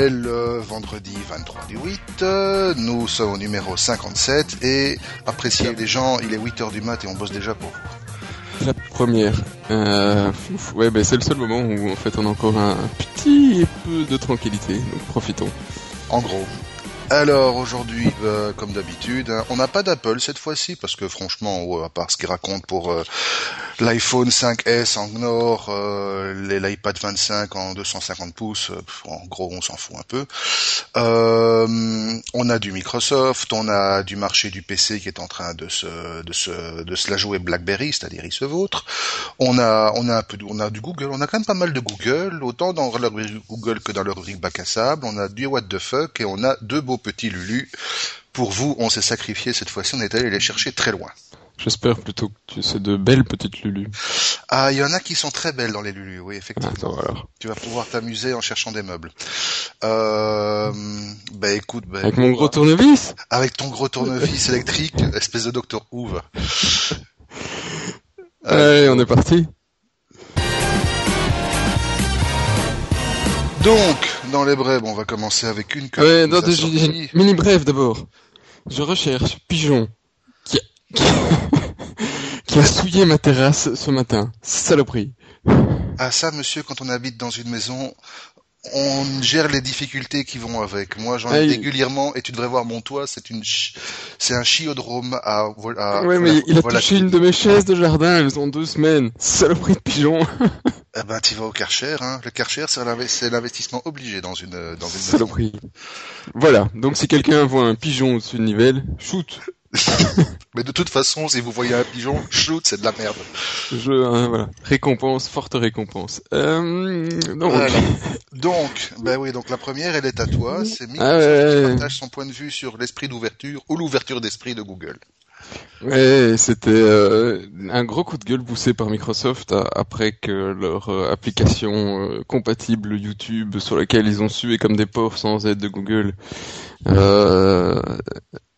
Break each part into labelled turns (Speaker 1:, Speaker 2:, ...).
Speaker 1: est le vendredi 23 du 8. euh, Nous sommes au numéro 57 et appréciez les gens, il est 8h du mat et on bosse déjà pour vous.
Speaker 2: La première. Euh, ouf, ouais, ben c'est le seul moment où en fait on a encore un petit peu de tranquillité, donc profitons.
Speaker 1: En gros. Alors aujourd'hui, euh, comme d'habitude, hein, on n'a pas d'Apple cette fois-ci parce que franchement, à part ce qu'ils racontent pour euh, l'iPhone 5S en Nord, euh, l'iPad 25 en 250 pouces, euh, en gros, on s'en fout un peu. On a du Microsoft, on a du marché du PC qui est en train de se de se de se la jouer BlackBerry, c'est-à-dire il se vautre. On a on a un peu on a du Google, on a quand même pas mal de Google, autant dans leur Google que dans leur rubrique bac à sable. On a du what the fuck et on a deux beaux petits Lulu. Pour vous, on s'est sacrifié cette fois-ci, on est allé les chercher très loin.
Speaker 2: J'espère plutôt que tu c'est de belles petites Lulu.
Speaker 1: Ah, il y en a qui sont très belles dans les Lulu, oui, effectivement.
Speaker 2: attends, alors.
Speaker 1: Tu vas pouvoir t'amuser en cherchant des meubles. Euh, bah écoute, bah,
Speaker 2: Avec mon gros tournevis?
Speaker 1: Avec ton gros tournevis électrique, espèce de Docteur Who.
Speaker 2: Allez, on est parti.
Speaker 1: Donc, dans les brèves, on va commencer avec une que
Speaker 2: Ouais, non, j'ai- mini bref d'abord. Je recherche Pigeon qui a, qui a, qui a souillé ma terrasse ce matin. Saloperie.
Speaker 1: Ah ça, monsieur, quand on habite dans une maison, on gère les difficultés qui vont avec. Moi, j'en ai régulièrement, et tu devrais voir mon toit, c'est une, ch- c'est un chiodrome à, à
Speaker 2: ouais, mais il a touché une de mes chaises de jardin, elles ont deux semaines. Saloperie de pigeon.
Speaker 1: Eh ben, tu vas au Karcher, hein. Le Karcher, c'est l'inve- c'est l'investissement obligé dans une, dans une.
Speaker 2: Saloperie. Voilà. Donc si quelqu'un voit un pigeon au-dessus de Nivelle, shoot.
Speaker 1: Mais de toute façon, si vous voyez un pigeon, shoot, c'est de la merde.
Speaker 2: Je, hein, voilà. Récompense, forte récompense. Euh, donc.
Speaker 1: Voilà. Donc, ben oui, donc la première, elle est à toi. C'est Microsoft
Speaker 2: Ah ouais.
Speaker 1: qui partage son point de vue sur l'esprit d'ouverture ou l'ouverture d'esprit de Google.
Speaker 2: Ouais, c'était euh, un gros coup de gueule poussé par Microsoft a- après que leur euh, application euh, compatible YouTube sur laquelle ils ont sué comme des porcs sans aide de Google euh,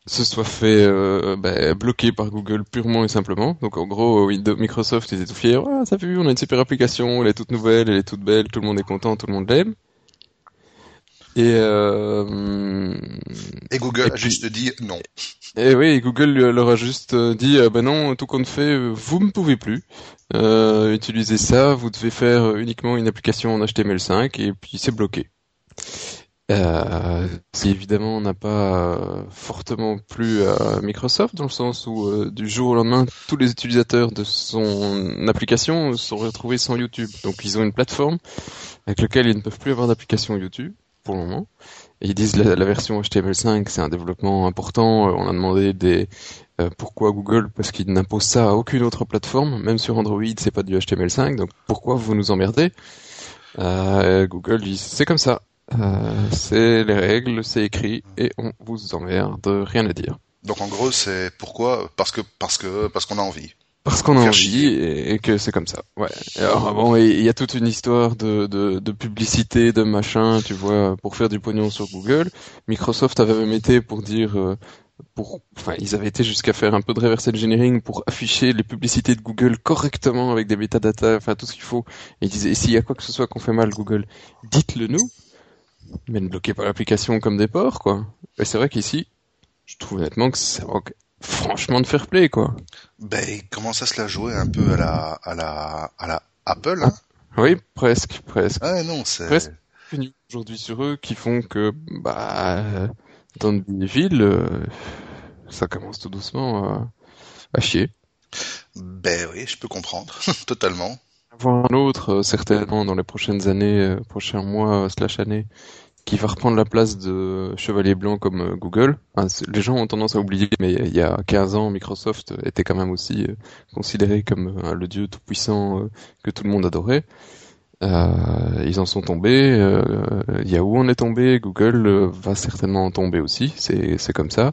Speaker 2: se soit fait euh, bah, bloquer par Google purement et simplement. Donc en gros, Windows- Microsoft ils étaient tout fiers. Ah, ça vu, on a une super application, elle est toute nouvelle, elle est toute belle, tout le monde est content, tout le monde l'aime. Et euh,
Speaker 1: Et Google
Speaker 2: Et
Speaker 1: a juste dit non.
Speaker 2: et oui, Google leur a juste euh, dit, ben non, tout compte fait, vous ne pouvez plus euh, utiliser ça, vous devez faire uniquement une application en HTML5 et puis c'est bloqué. Euh, qui évidemment n'a pas euh, fortement plu à Microsoft dans le sens où euh, du jour au lendemain, tous les utilisateurs de son application sont retrouvés sans YouTube. Donc ils ont une plateforme avec laquelle ils ne peuvent plus avoir d'application YouTube pour le moment. Et ils disent la, la version HTML5 c'est un développement important. Euh, On a demandé des euh, pourquoi Google parce qu'il n'impose ça à aucune autre plateforme, même sur Android c'est pas du HTML5. Donc pourquoi vous nous emmerdez? Euh, Google dit c'est comme ça. Euh, c'est les règles, c'est écrit et on vous emmerde, rien à dire.
Speaker 1: Donc en gros, c'est pourquoi? Parce que parce que parce qu'on a envie.
Speaker 2: Parce qu'on a envie et, et que c'est comme ça. Ouais. Alors bon, il y a toute une histoire de, de, de publicité, de machin, tu vois, pour faire du pognon sur Google. Microsoft avait même été pour dire, euh, pour, enfin, ils avaient été jusqu'à faire un peu de reverse engineering pour afficher les publicités de Google correctement avec des metadata, enfin tout ce qu'il faut. Et ils disaient, s'il y a quoi que ce soit qu'on fait mal Google, dites-le nous. Mais ne bloquez pas l'application comme des porcs, quoi. Et c'est vrai qu'ici, je trouve honnêtement que ça manque franchement de fair play, quoi.
Speaker 1: Ben, il commence à se la jouer un peu à la à la à la Apple. Hein.
Speaker 2: Oui, presque, presque.
Speaker 1: Ah non, c'est
Speaker 2: Presque. Aujourd'hui sur eux qui font que, bah, dans des villes, euh, ça commence tout doucement à, à chier.
Speaker 1: ben oui, je peux comprendre totalement.
Speaker 2: Voir un autre, euh, certainement, dans les prochaines années, euh, prochains mois, euh, slash années, qui va reprendre la place de Chevalier Blanc comme euh, Google. Enfin, les gens ont tendance à oublier, mais il y a 15 ans, Microsoft était quand même aussi euh, considéré comme le dieu tout-puissant que tout le monde adorait. Euh, ils en sont tombés. Euh, Yahoo en est tombé. Google euh, va certainement en tomber aussi. C'est c'est comme ça.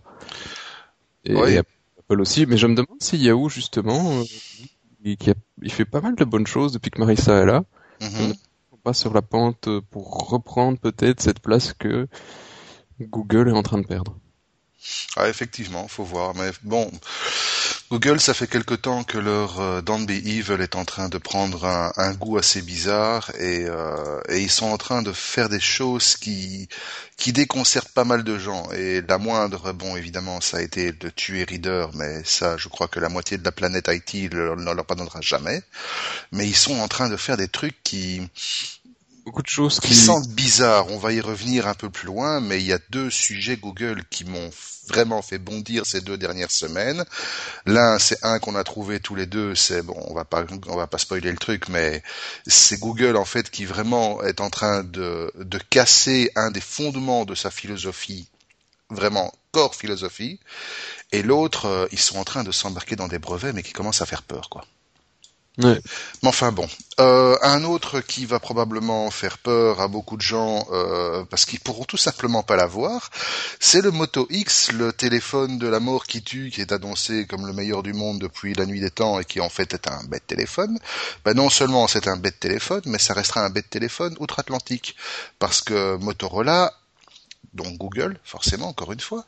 Speaker 2: Et,
Speaker 1: Oui.
Speaker 2: et Apple aussi. Mais je me demande si Yahoo justement, il, qui a- il fait pas mal de bonnes choses depuis que Marissa est là.
Speaker 1: Mhm.
Speaker 2: Pas sur la pente pour reprendre peut-être cette place que Google est en train de perdre.
Speaker 1: Ah effectivement, faut voir. Mais bon, Google, ça fait quelque temps que leur euh, Don't Be Evil est en train de prendre un, goût assez bizarre et, euh, et, ils sont en train de faire des choses qui qui déconcertent pas mal de gens. Et la moindre, bon, évidemment, ça a été de tuer Reader, mais ça, je crois que la moitié de la planète IT ne leur pardonnera jamais. Mais ils sont en train de faire des trucs qui
Speaker 2: beaucoup de choses
Speaker 1: qui... sentent bizarres. On va y revenir un peu plus loin, mais il y a deux sujets Google qui m'ont vraiment fait bondir ces deux dernières semaines. L'un, c'est un qu'on a trouvé tous les deux, c'est bon, on va pas, on va pas spoiler le truc, mais c'est Google en fait qui vraiment est en train de, de casser un des fondements de sa philosophie, vraiment corps philosophie, et l'autre, euh, ils sont en train de s'embarquer dans des brevets, mais qui commencent à faire peur, quoi.
Speaker 2: Mais
Speaker 1: enfin bon, euh, un autre qui va probablement faire peur à beaucoup de gens euh, parce qu'ils pourront tout simplement pas l'avoir, c'est le Moto X, le téléphone de la mort qui tue, qui est annoncé comme le meilleur du monde depuis la nuit des temps et qui en fait est un bête téléphone. Ben non seulement c'est un bête téléphone, mais ça restera un bête téléphone outre-Atlantique parce que Motorola donc Google, forcément, encore une fois,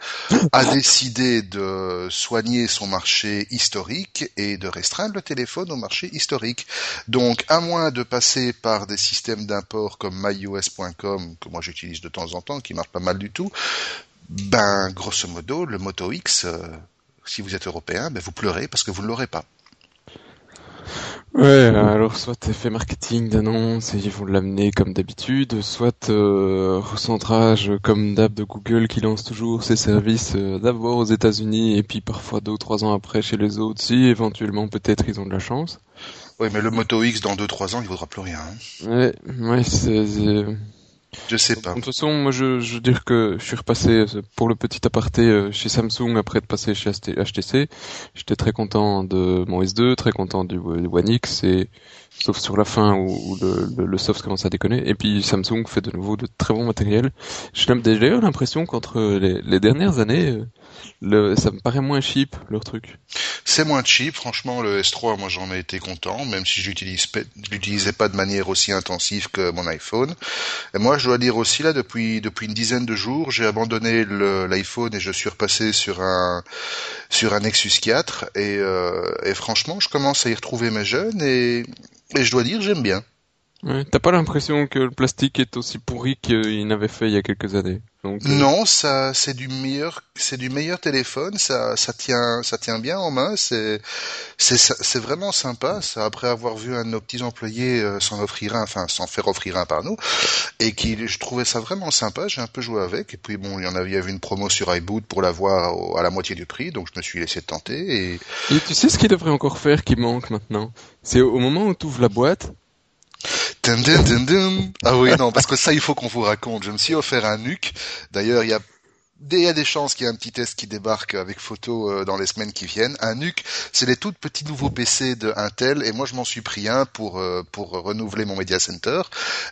Speaker 1: a décidé de soigner son marché historique et de restreindre le téléphone au marché historique. Donc, à moins de passer par des systèmes d'import comme myos.com, que moi j'utilise de temps en temps, qui marche pas mal du tout, ben, grosso modo, le Moto X, euh, si vous êtes européen, ben, vous pleurez parce que vous ne l'aurez pas.
Speaker 2: Ouais, alors soit effet marketing d'annonce et ils vont l'amener comme d'habitude, soit euh, recentrage comme d'hab de Google qui lance toujours ses services euh, d'abord aux États-Unis et puis parfois deux ou trois ans après chez les autres si éventuellement peut-être ils ont de la chance.
Speaker 1: Oui, mais le Moto X dans deux trois ans il vaudra plus rien.
Speaker 2: Hein. Ouais, ouais, c'est
Speaker 1: je sais pas.
Speaker 2: De toute façon, moi, je, je veux dire que je suis repassé euh, pour le petit aparté euh, chez Samsung après être passé chez HTC. J'étais très content de mon S2, très content du One X et sauf sur la fin où, le, le, soft commence à déconner. Et puis Samsung fait de nouveau de très bons matériels. J'ai d'ailleurs l'impression qu'entre les, les, dernières années, euh, le, ça me paraît moins cheap leur truc.
Speaker 1: C'est moins cheap, franchement le S3 moi j'en ai été content, même si je l'utilisais pas de manière aussi intensive que mon iPhone. Et moi je dois dire aussi là depuis depuis une dizaine de jours j'ai abandonné l'iPhone et je suis repassé sur un sur un Nexus 4 et, euh, et franchement je commence à y retrouver mes jeunes et, et je dois dire j'aime bien.
Speaker 2: Ouais, T'as pas l'impression que le plastique est aussi pourri qu'il n'avait fait il y a quelques années?
Speaker 1: Donc, euh, Non, ça c'est du meilleur, c'est du meilleur téléphone. Ça, ça tient, ça tient bien en main. C'est, c'est, c'est vraiment sympa. Ça, après avoir vu un de nos petits employés euh, s'en offrir un, enfin s'en faire offrir un par nous, et qui, je trouvais ça vraiment sympa. J'ai un peu joué avec. Et puis bon, il y en avait, il y avait une promo sur iBoot pour l'avoir à la moitié du prix, donc je me suis laissé tenter. Et,
Speaker 2: et tu sais ce qu'il devrait encore faire qui manque maintenant? C'est au moment où tu ouvres la boîte,
Speaker 1: ah oui, non, parce que ça, il faut qu'on vous raconte. Je me suis offert un nuque. D'ailleurs, il y a il y a des chances qu'il y ait un petit test qui débarque avec photo euh, dans les semaines qui viennent. Un NUC, c'est les tout petits nouveaux PC de Intel et moi je m'en suis pris un pour euh, pour renouveler mon Media Center.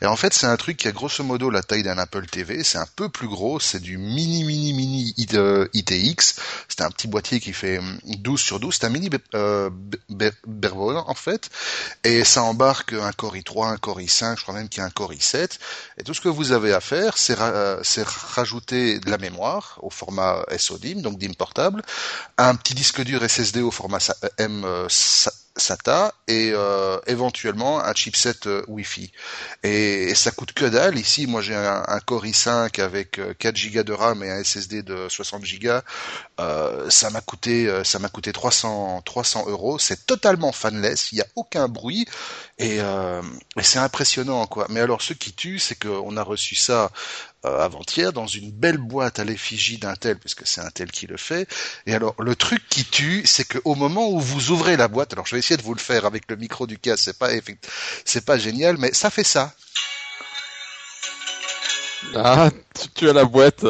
Speaker 1: Et en fait, c'est un truc qui a grosso modo la taille d'un Apple TV, c'est un peu plus gros, c'est du mini mini mini ITX. Euh, c'est un petit boîtier qui fait 12 sur 12, c'est un mini euh, en fait et ça embarque un Core i3, un Core i5, je crois même qu'il y a un Core i7 et tout ce que vous avez à faire, c'est rajouter de la mémoire au format SODIM, donc DIM portable, un petit disque dur SSD au format M euh, SATA et euh, éventuellement un chipset euh, Wi-Fi. Et, ça coûte que dalle. Ici, moi j'ai un, Core i5 avec 4 Go de RAM et un SSD de 60 Go. ça m'a coûté, ça m'a coûté 300 300 euros. C'est totalement fanless. Il n'y a aucun bruit et, et c'est impressionnant quoi. Mais alors ce qui tue, c'est qu'on a reçu ça euh, avant-hier dans une belle boîte à l'effigie d'un tel, puisque c'est un tel qui le fait. Et alors le truc qui tue, c'est qu'au moment où vous ouvrez la boîte, alors je vais essayer de vous le faire avec le micro du casque, c'est pas c'est pas génial, mais ça fait ça.
Speaker 2: Ah, tu as la boîte.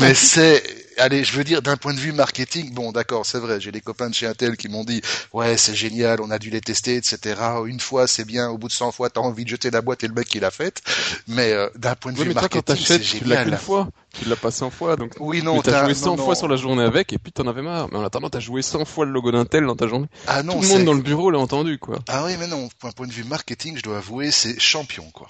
Speaker 1: mais c'est allez, je veux dire, d'un point de vue marketing, bon, d'accord, c'est vrai, j'ai des copains de chez Intel qui m'ont dit, ouais, c'est génial, on a dû les tester, etc. Une fois, c'est bien, au bout de 100 fois, t'as envie de jeter la boîte et le mec qui l'a faite. Mais euh, d'un point de vue marketing, c'est génial.
Speaker 2: Tu l'as qu'une fois, tu l'as pas 100 fois, donc.
Speaker 1: Oui, non,
Speaker 2: t'as joué 100 fois sur la journée avec, et puis t'en avais marre. Mais en attendant, t'as joué 100 fois le logo d'Intel dans ta journée.
Speaker 1: Ah non,
Speaker 2: Tout le monde dans le bureau l'a entendu, quoi.
Speaker 1: Ah oui, mais non, d'un point de vue marketing, je dois avouer, c'est champion, quoi.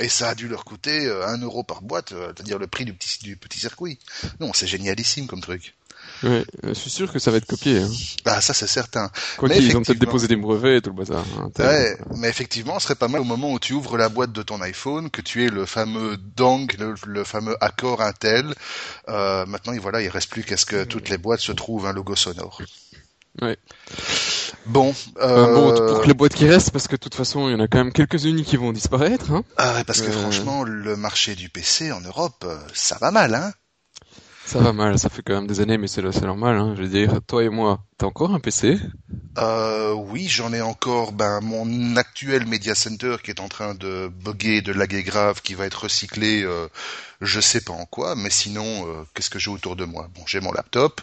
Speaker 1: Et ça a dû leur coûter euh, un euro par boîte, euh, c'est-à-dire le prix du petit, du petit circuit. Non, c'est génialissime comme truc.
Speaker 2: Ouais, je suis sûr que ça va être copié. Hein.
Speaker 1: Ah, ça c'est certain.
Speaker 2: Quoi qu'ils ont peut-être déposé des brevets et tout le bazar.
Speaker 1: Hein, ouais, mais effectivement, ce serait pas mal au moment où tu ouvres la boîte de ton iPhone que tu aies le fameux dong, le, fameux accord Intel. Euh, maintenant, voilà, il reste plus qu'à ce que toutes les boîtes se trouvent un logo sonore.
Speaker 2: Ouais.
Speaker 1: Bon,
Speaker 2: euh... bon, pour que les boîtes qui restent, parce que de toute façon, il y en a quand même quelques-unes qui vont disparaître. Hein.
Speaker 1: Ah ouais, parce que euh... franchement, le marché du PC en Europe, euh, ça va mal, hein.
Speaker 2: Ça va mal, ça fait quand même des années, mais c'est normal. Hein. Je veux dire, toi et moi, t'as encore un PC
Speaker 1: euh, Oui, j'en ai encore. Ben, mon actuel Media Center qui est en train de bugger, de laguer grave, qui va être recyclé, euh, je sais pas en quoi. Mais sinon, euh, qu'est-ce que j'ai autour de moi? Bon, j'ai mon laptop,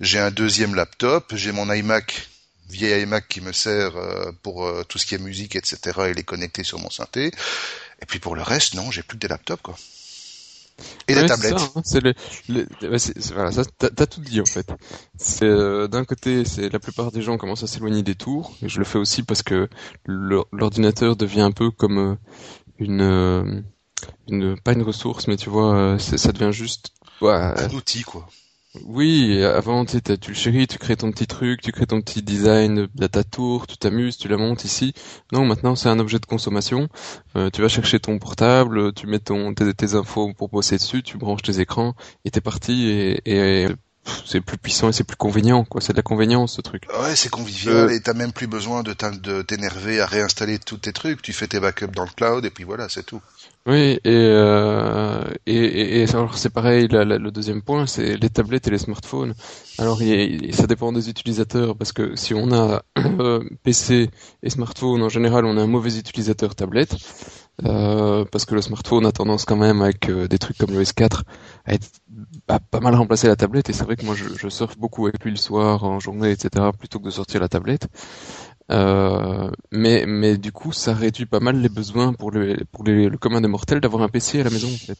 Speaker 1: j'ai un deuxième laptop, j'ai mon iMac vieil iMac qui me sert euh, pour euh, tout ce qui est musique, etc. et les connecter sur mon synthé. Et puis pour le reste, non, j'ai plus que des laptops, quoi. Et des tablettes.
Speaker 2: Hein, c'est le, voilà, ça, t'as tout dit en fait. C'est euh, d'un côté, c'est la plupart des gens commencent à s'éloigner des tours, et je le fais aussi parce que l'ordinateur devient un peu comme euh, une, euh, une, pas une ressource, mais tu vois, ça devient juste
Speaker 1: un outil quoi.
Speaker 2: Oui, avant tu, tu le chéris, tu crées ton petit truc, tu crées ton petit design de ta tour, tu t'amuses, tu la montes ici. Non, maintenant c'est un objet de consommation. Euh, tu vas chercher ton portable, tu mets ton tes, infos pour bosser dessus, tu branches tes écrans et t'es parti et, et c'est plus puissant et c'est plus convenient quoi. C'est de la convenience ce truc.
Speaker 1: Ouais c'est convivial euh... et t'as même plus besoin de t'énerver à réinstaller tous tes trucs. Tu fais tes backups dans le cloud et puis voilà c'est tout
Speaker 2: oui, et, euh, et, et, alors c'est pareil, le deuxième point, c'est les tablettes et les smartphones. Alors ça dépend des utilisateurs, parce que si on a euh, PC et smartphone, en général, on a un mauvais utilisateur tablette, euh, parce que le smartphone a tendance quand même, avec euh, des trucs comme le S4, à être pas mal remplacer la tablette, et c'est vrai que moi je, je surfe beaucoup avec lui le soir, en journée, etc., plutôt que de sortir la tablette. Euh, mais, mais du coup, ça réduit pas mal les besoins pour, les, pour les, le commun des mortels d'avoir un PC à la maison, en fait.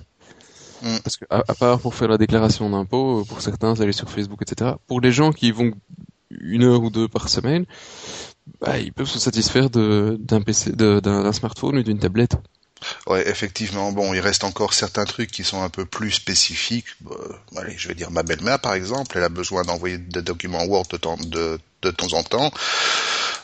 Speaker 2: Mm. Parce que, à, part pour faire la déclaration d'impôt, pour certains, aller sur Facebook, etc. Pour les gens qui vont une heure ou deux par semaine, bah, ils peuvent se satisfaire d'un PC, d'un smartphone ou d'une tablette.
Speaker 1: Ouais, effectivement. Bon, il reste encore certains trucs qui sont un peu plus spécifiques. Euh, allez, je vais dire ma belle-mère, par exemple, elle a besoin d'envoyer des documents Word de temps, de, de temps en temps.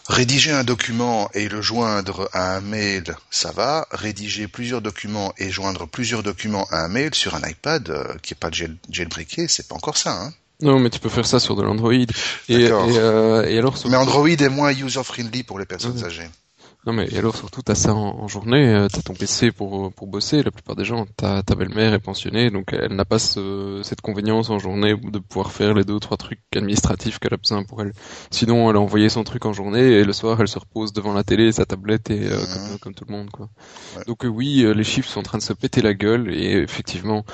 Speaker 1: Rédiger un document et le joindre à un mail, ça va. Rédiger plusieurs documents et joindre plusieurs documents à un mail sur un iPad euh, qui est pas jailbreaké, c'est pas encore ça. Hein
Speaker 2: non, mais tu peux faire ça sur de l'Android. Et, et, euh, et, alors,
Speaker 1: mais Android est moins user-friendly pour les personnes âgées.
Speaker 2: Non mais alors surtout t'as ça en, journée, euh, t'as ton PC pour pour bosser. La plupart des gens, ta ta belle-mère est pensionnée, donc elle n'a pas ce, cette convenience en journée de pouvoir faire les deux ou trois trucs administratifs qu'elle a besoin pour elle. Sinon, elle a envoyé son truc en journée et le soir, elle se repose devant la télé, sa tablette et euh, comme, comme, tout le monde quoi. Donc euh, oui, les chiffres sont en train de se péter la gueule et effectivement,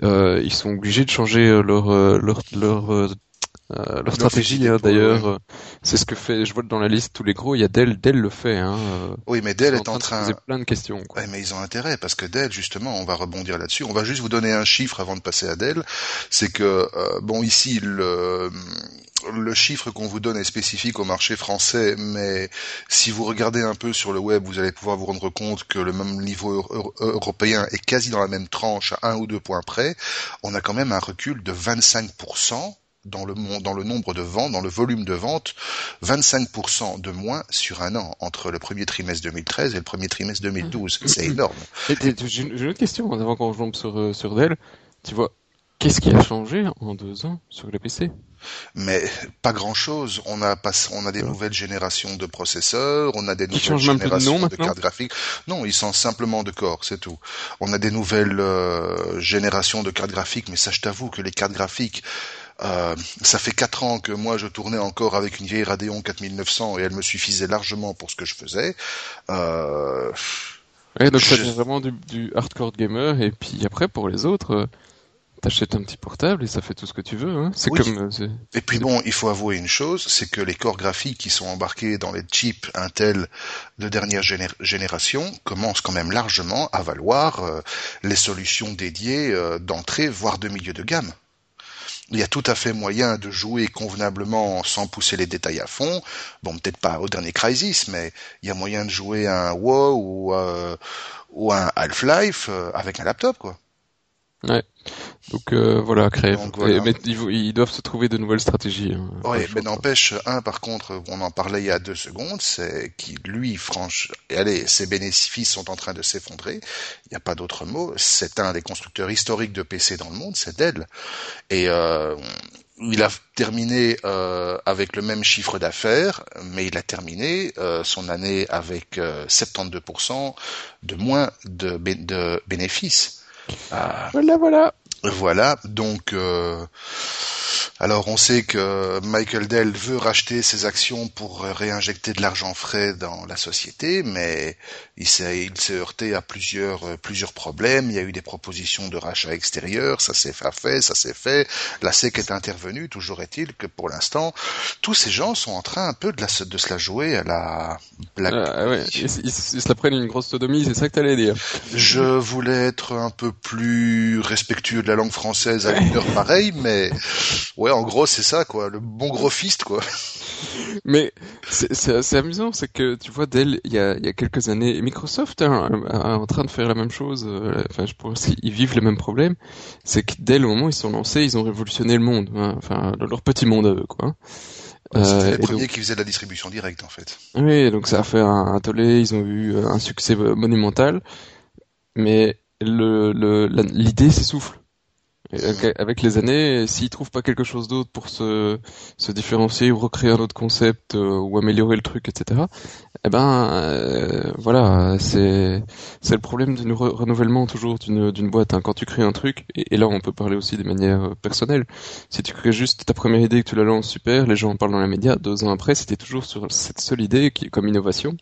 Speaker 2: ils sont obligés de changer leur leur leur euh, leur stratégie, hein, d'ailleurs, euh, c'est ce que fait. Je vois dans la liste tous les gros. Il y a Dell. Dell le fait. Hein, euh,
Speaker 1: oui, mais Dell est en train.
Speaker 2: De poser plein de questions.
Speaker 1: Quoi. Ouais, mais ils ont intérêt parce que Dell, justement, on va rebondir là-dessus. On va juste vous donner un chiffre avant de passer à Dell. C'est que bon, ici le le chiffre qu'on vous donne est spécifique au marché français, mais si vous regardez un peu sur le web, vous allez pouvoir vous rendre compte que le même niveau européen est quasi dans la même tranche à un ou deux points près. On a quand même un recul de 25% dans le, dans le nombre de ventes, dans le volume de ventes, 25% de moins sur un an entre le premier trimestre 2013 et le premier trimestre 2012. C'est énorme.
Speaker 2: J'ai une autre question avant qu'on tombe sur, euh, sur Dell. Tu vois, qu'est-ce qui a changé en deux ans sur le PC
Speaker 1: mais pas grand chose. On a pas, on a des nouvelles générations de processeurs, on a des nouvelles générations de, cartes graphiques. Non, ils sont simplement de corps, c'est tout. On a des nouvelles euh, générations de cartes graphiques, mais ça, je t'avoue que les cartes graphiques, euh, ça fait quatre ans que moi je tournais encore avec une vieille Radeon 4900 et elle me suffisait largement pour ce que je faisais. Euh,
Speaker 2: donc ça devient vraiment du, hardcore gamer et puis après pour les autres, euh, t'achètes un petit portable et ça fait tout ce que tu veux. Hein. C'est comme.
Speaker 1: Et puis bon, il faut avouer une chose, c'est que les corps graphiques qui sont embarqués dans les chips Intel de dernière génération commencent quand même largement à valoir les solutions dédiées d'entrée, voire de milieu de gamme il y a tout à fait moyen de jouer convenablement sans pousser les détails à fond. Bon, peut-être pas au dernier Crisis, mais il y a moyen de jouer un WoW ou, euh, un Half-Life euh, avec un laptop, quoi.
Speaker 2: Ouais. Donc euh, voilà.
Speaker 1: Donc, voilà.
Speaker 2: Mais ils, ils doivent se trouver de nouvelles stratégies. hein.
Speaker 1: Oui, mais n'empêche, un par contre, on en parlait il y a deux secondes, c'est qu'il, lui, franche, et allez, ses bénéfices sont en train de s'effondrer. Il n'y a pas d'autre mot. C'est un des constructeurs historiques de PC dans le monde, c'est Dell. Et euh, il a terminé euh, avec le même chiffre d'affaires, mais il a terminé euh, son année avec euh, 72% de moins de, bé- de bénéfices. Ah,
Speaker 2: Voilà, voilà.
Speaker 1: Voilà, donc euh, alors on sait que Michael Dell veut racheter ses actions pour réinjecter de l'argent frais dans la société, mais il s'est il s'est heurté à plusieurs euh, plusieurs problèmes. Il y a eu des propositions de rachat extérieur, ça s'est fait, ça s'est fait. La SEC est intervenue. Toujours est-il que pour l'instant, tous ces gens sont en train un peu de, la, de se la jouer à la Black
Speaker 2: Ah, ouais. Ils, ils- ils se la prennent une grosse sodomie, c'est ça que t'allais dire.
Speaker 1: Je voulais être un peu plus respectueux de la langue française à une heure pareille, mais ouais, en gros, c'est ça, quoi. Le bon gros fist, quoi.
Speaker 2: Mais c'est- c'est amusant, c'est que tu vois Dell, il y a, il y a quelques années, Microsoft hein, est en train de faire la même chose. euh, Enfin, je pense qu'ils vivent les mêmes problèmes. C'est que Dell, au moment où ils sont lancés, ils ont révolutionné le monde. hein. Enfin, leur petit monde à eux, quoi.
Speaker 1: C'était
Speaker 2: Euh,
Speaker 1: les
Speaker 2: donc-
Speaker 1: premiers qui faisaient de la distribution directe, en fait.
Speaker 2: Oui, donc ça a fait un, un tollé, ils ont eu euh, un succès monumental, mais le le- la- l'idée s'essouffle. Avec- les années, s'ils trouvent pas quelque chose d'autre pour se différencier ou recréer un autre concept euh, ou améliorer le truc, etc. Eh ben euh, voilà, c'est le problème du re- renouvellement toujours d'une boîte. hein. Quand tu crées un truc, et, là on peut parler aussi des manières euh, personnelles. Si tu crées juste ta première idée et que tu la lances super, les gens en parlent dans les médias. Deux ans après, c'était toujours sur cette seule idée qui comme innovation.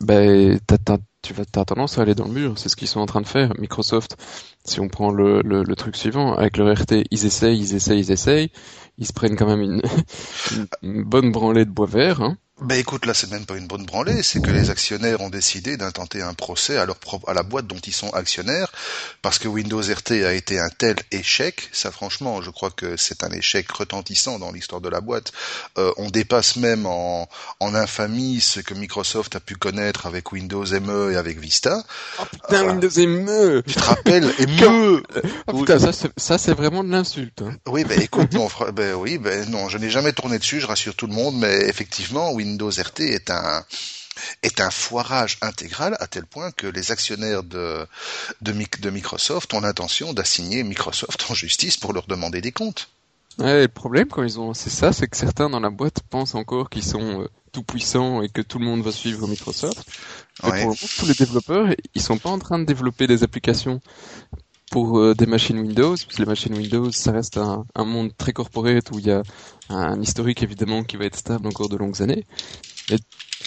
Speaker 2: Ben t'as- tu vas t'as tendance à aller dans le mur. C'est ce qu'ils sont en train de faire. Microsoft, si on prend le, le, le truc suivant avec leur RT, ils essayent, ils essayent, ils essayent. Ils se prennent quand même une, bonne branlée de bois vert. Hein.
Speaker 1: Ben écoute, là, c'est même pas une bonne branlée, c'est que les actionnaires ont décidé d'intenter un procès à la boîte dont ils sont actionnaires, parce que Windows RT a été un tel échec. Ça, franchement, je crois que c'est un échec retentissant dans l'histoire de la boîte. Euh, on dépasse même en, en infamie ce que Microsoft a pu connaître avec Windows ME et avec Vista.
Speaker 2: Oh putain. Windows ME
Speaker 1: Tu te rappelles ME
Speaker 2: Oh putain, ça c'est, ça c'est vraiment de l'insulte. Hein.
Speaker 1: Oui, ben écoute, mon frère, ben oui, ben non, je n'ai jamais tourné dessus, je rassure tout le monde, mais effectivement, Windows RT est un est un foirage intégral à tel point que les actionnaires de de, Mic- de Microsoft ont l'intention d'assigner Microsoft en justice pour leur demander des comptes.
Speaker 2: Ouais, le problème quand ils ont lancé ça, c'est que certains dans la boîte pensent encore qu'ils sont euh, tout puissants et que tout le monde va suivre Microsoft. Mais
Speaker 1: Ouais.
Speaker 2: pour le moment, tous les développeurs, ils sont pas en train de développer des applications pour euh, des machines Windows, parce que les machines Windows, ça reste un, un monde très corporate où il y a un historique évidemment qui va être stable encore de longues années. Et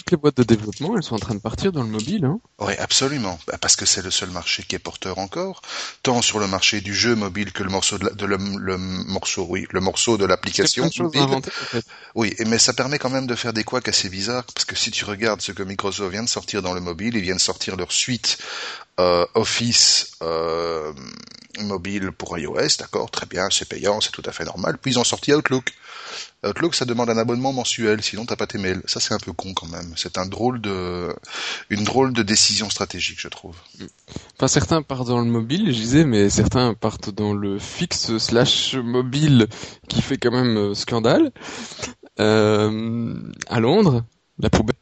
Speaker 2: toutes les boîtes de développement, elles sont en train de partir dans le mobile. Hein.
Speaker 1: Oui, absolument, Bah, parce que c'est le seul marché qui est porteur encore, tant sur le marché du jeu mobile que le morceau de, la- de le, le morceau, oui, le morceau de l'application
Speaker 2: inventer en fait.
Speaker 1: Oui, mais ça permet quand même de faire des couacs assez bizarres, parce que si tu regardes ce que Microsoft vient de sortir dans le mobile, ils viennent sortir leur suite euh, Office euh, mobile pour iOS, d'accord, très bien, c'est payant, c'est tout à fait normal. Puis ils ont sorti Outlook. Outlook, ça demande un abonnement mensuel, sinon t'as pas tes mails. Ça, c'est un peu con quand même. C'est un drôle de, une drôle de décision stratégique, je trouve.
Speaker 2: Enfin, certains partent dans le mobile, je disais, mais certains partent dans le fixe slash mobile qui fait quand même euh, scandale. Euh, à Londres, la poubelle.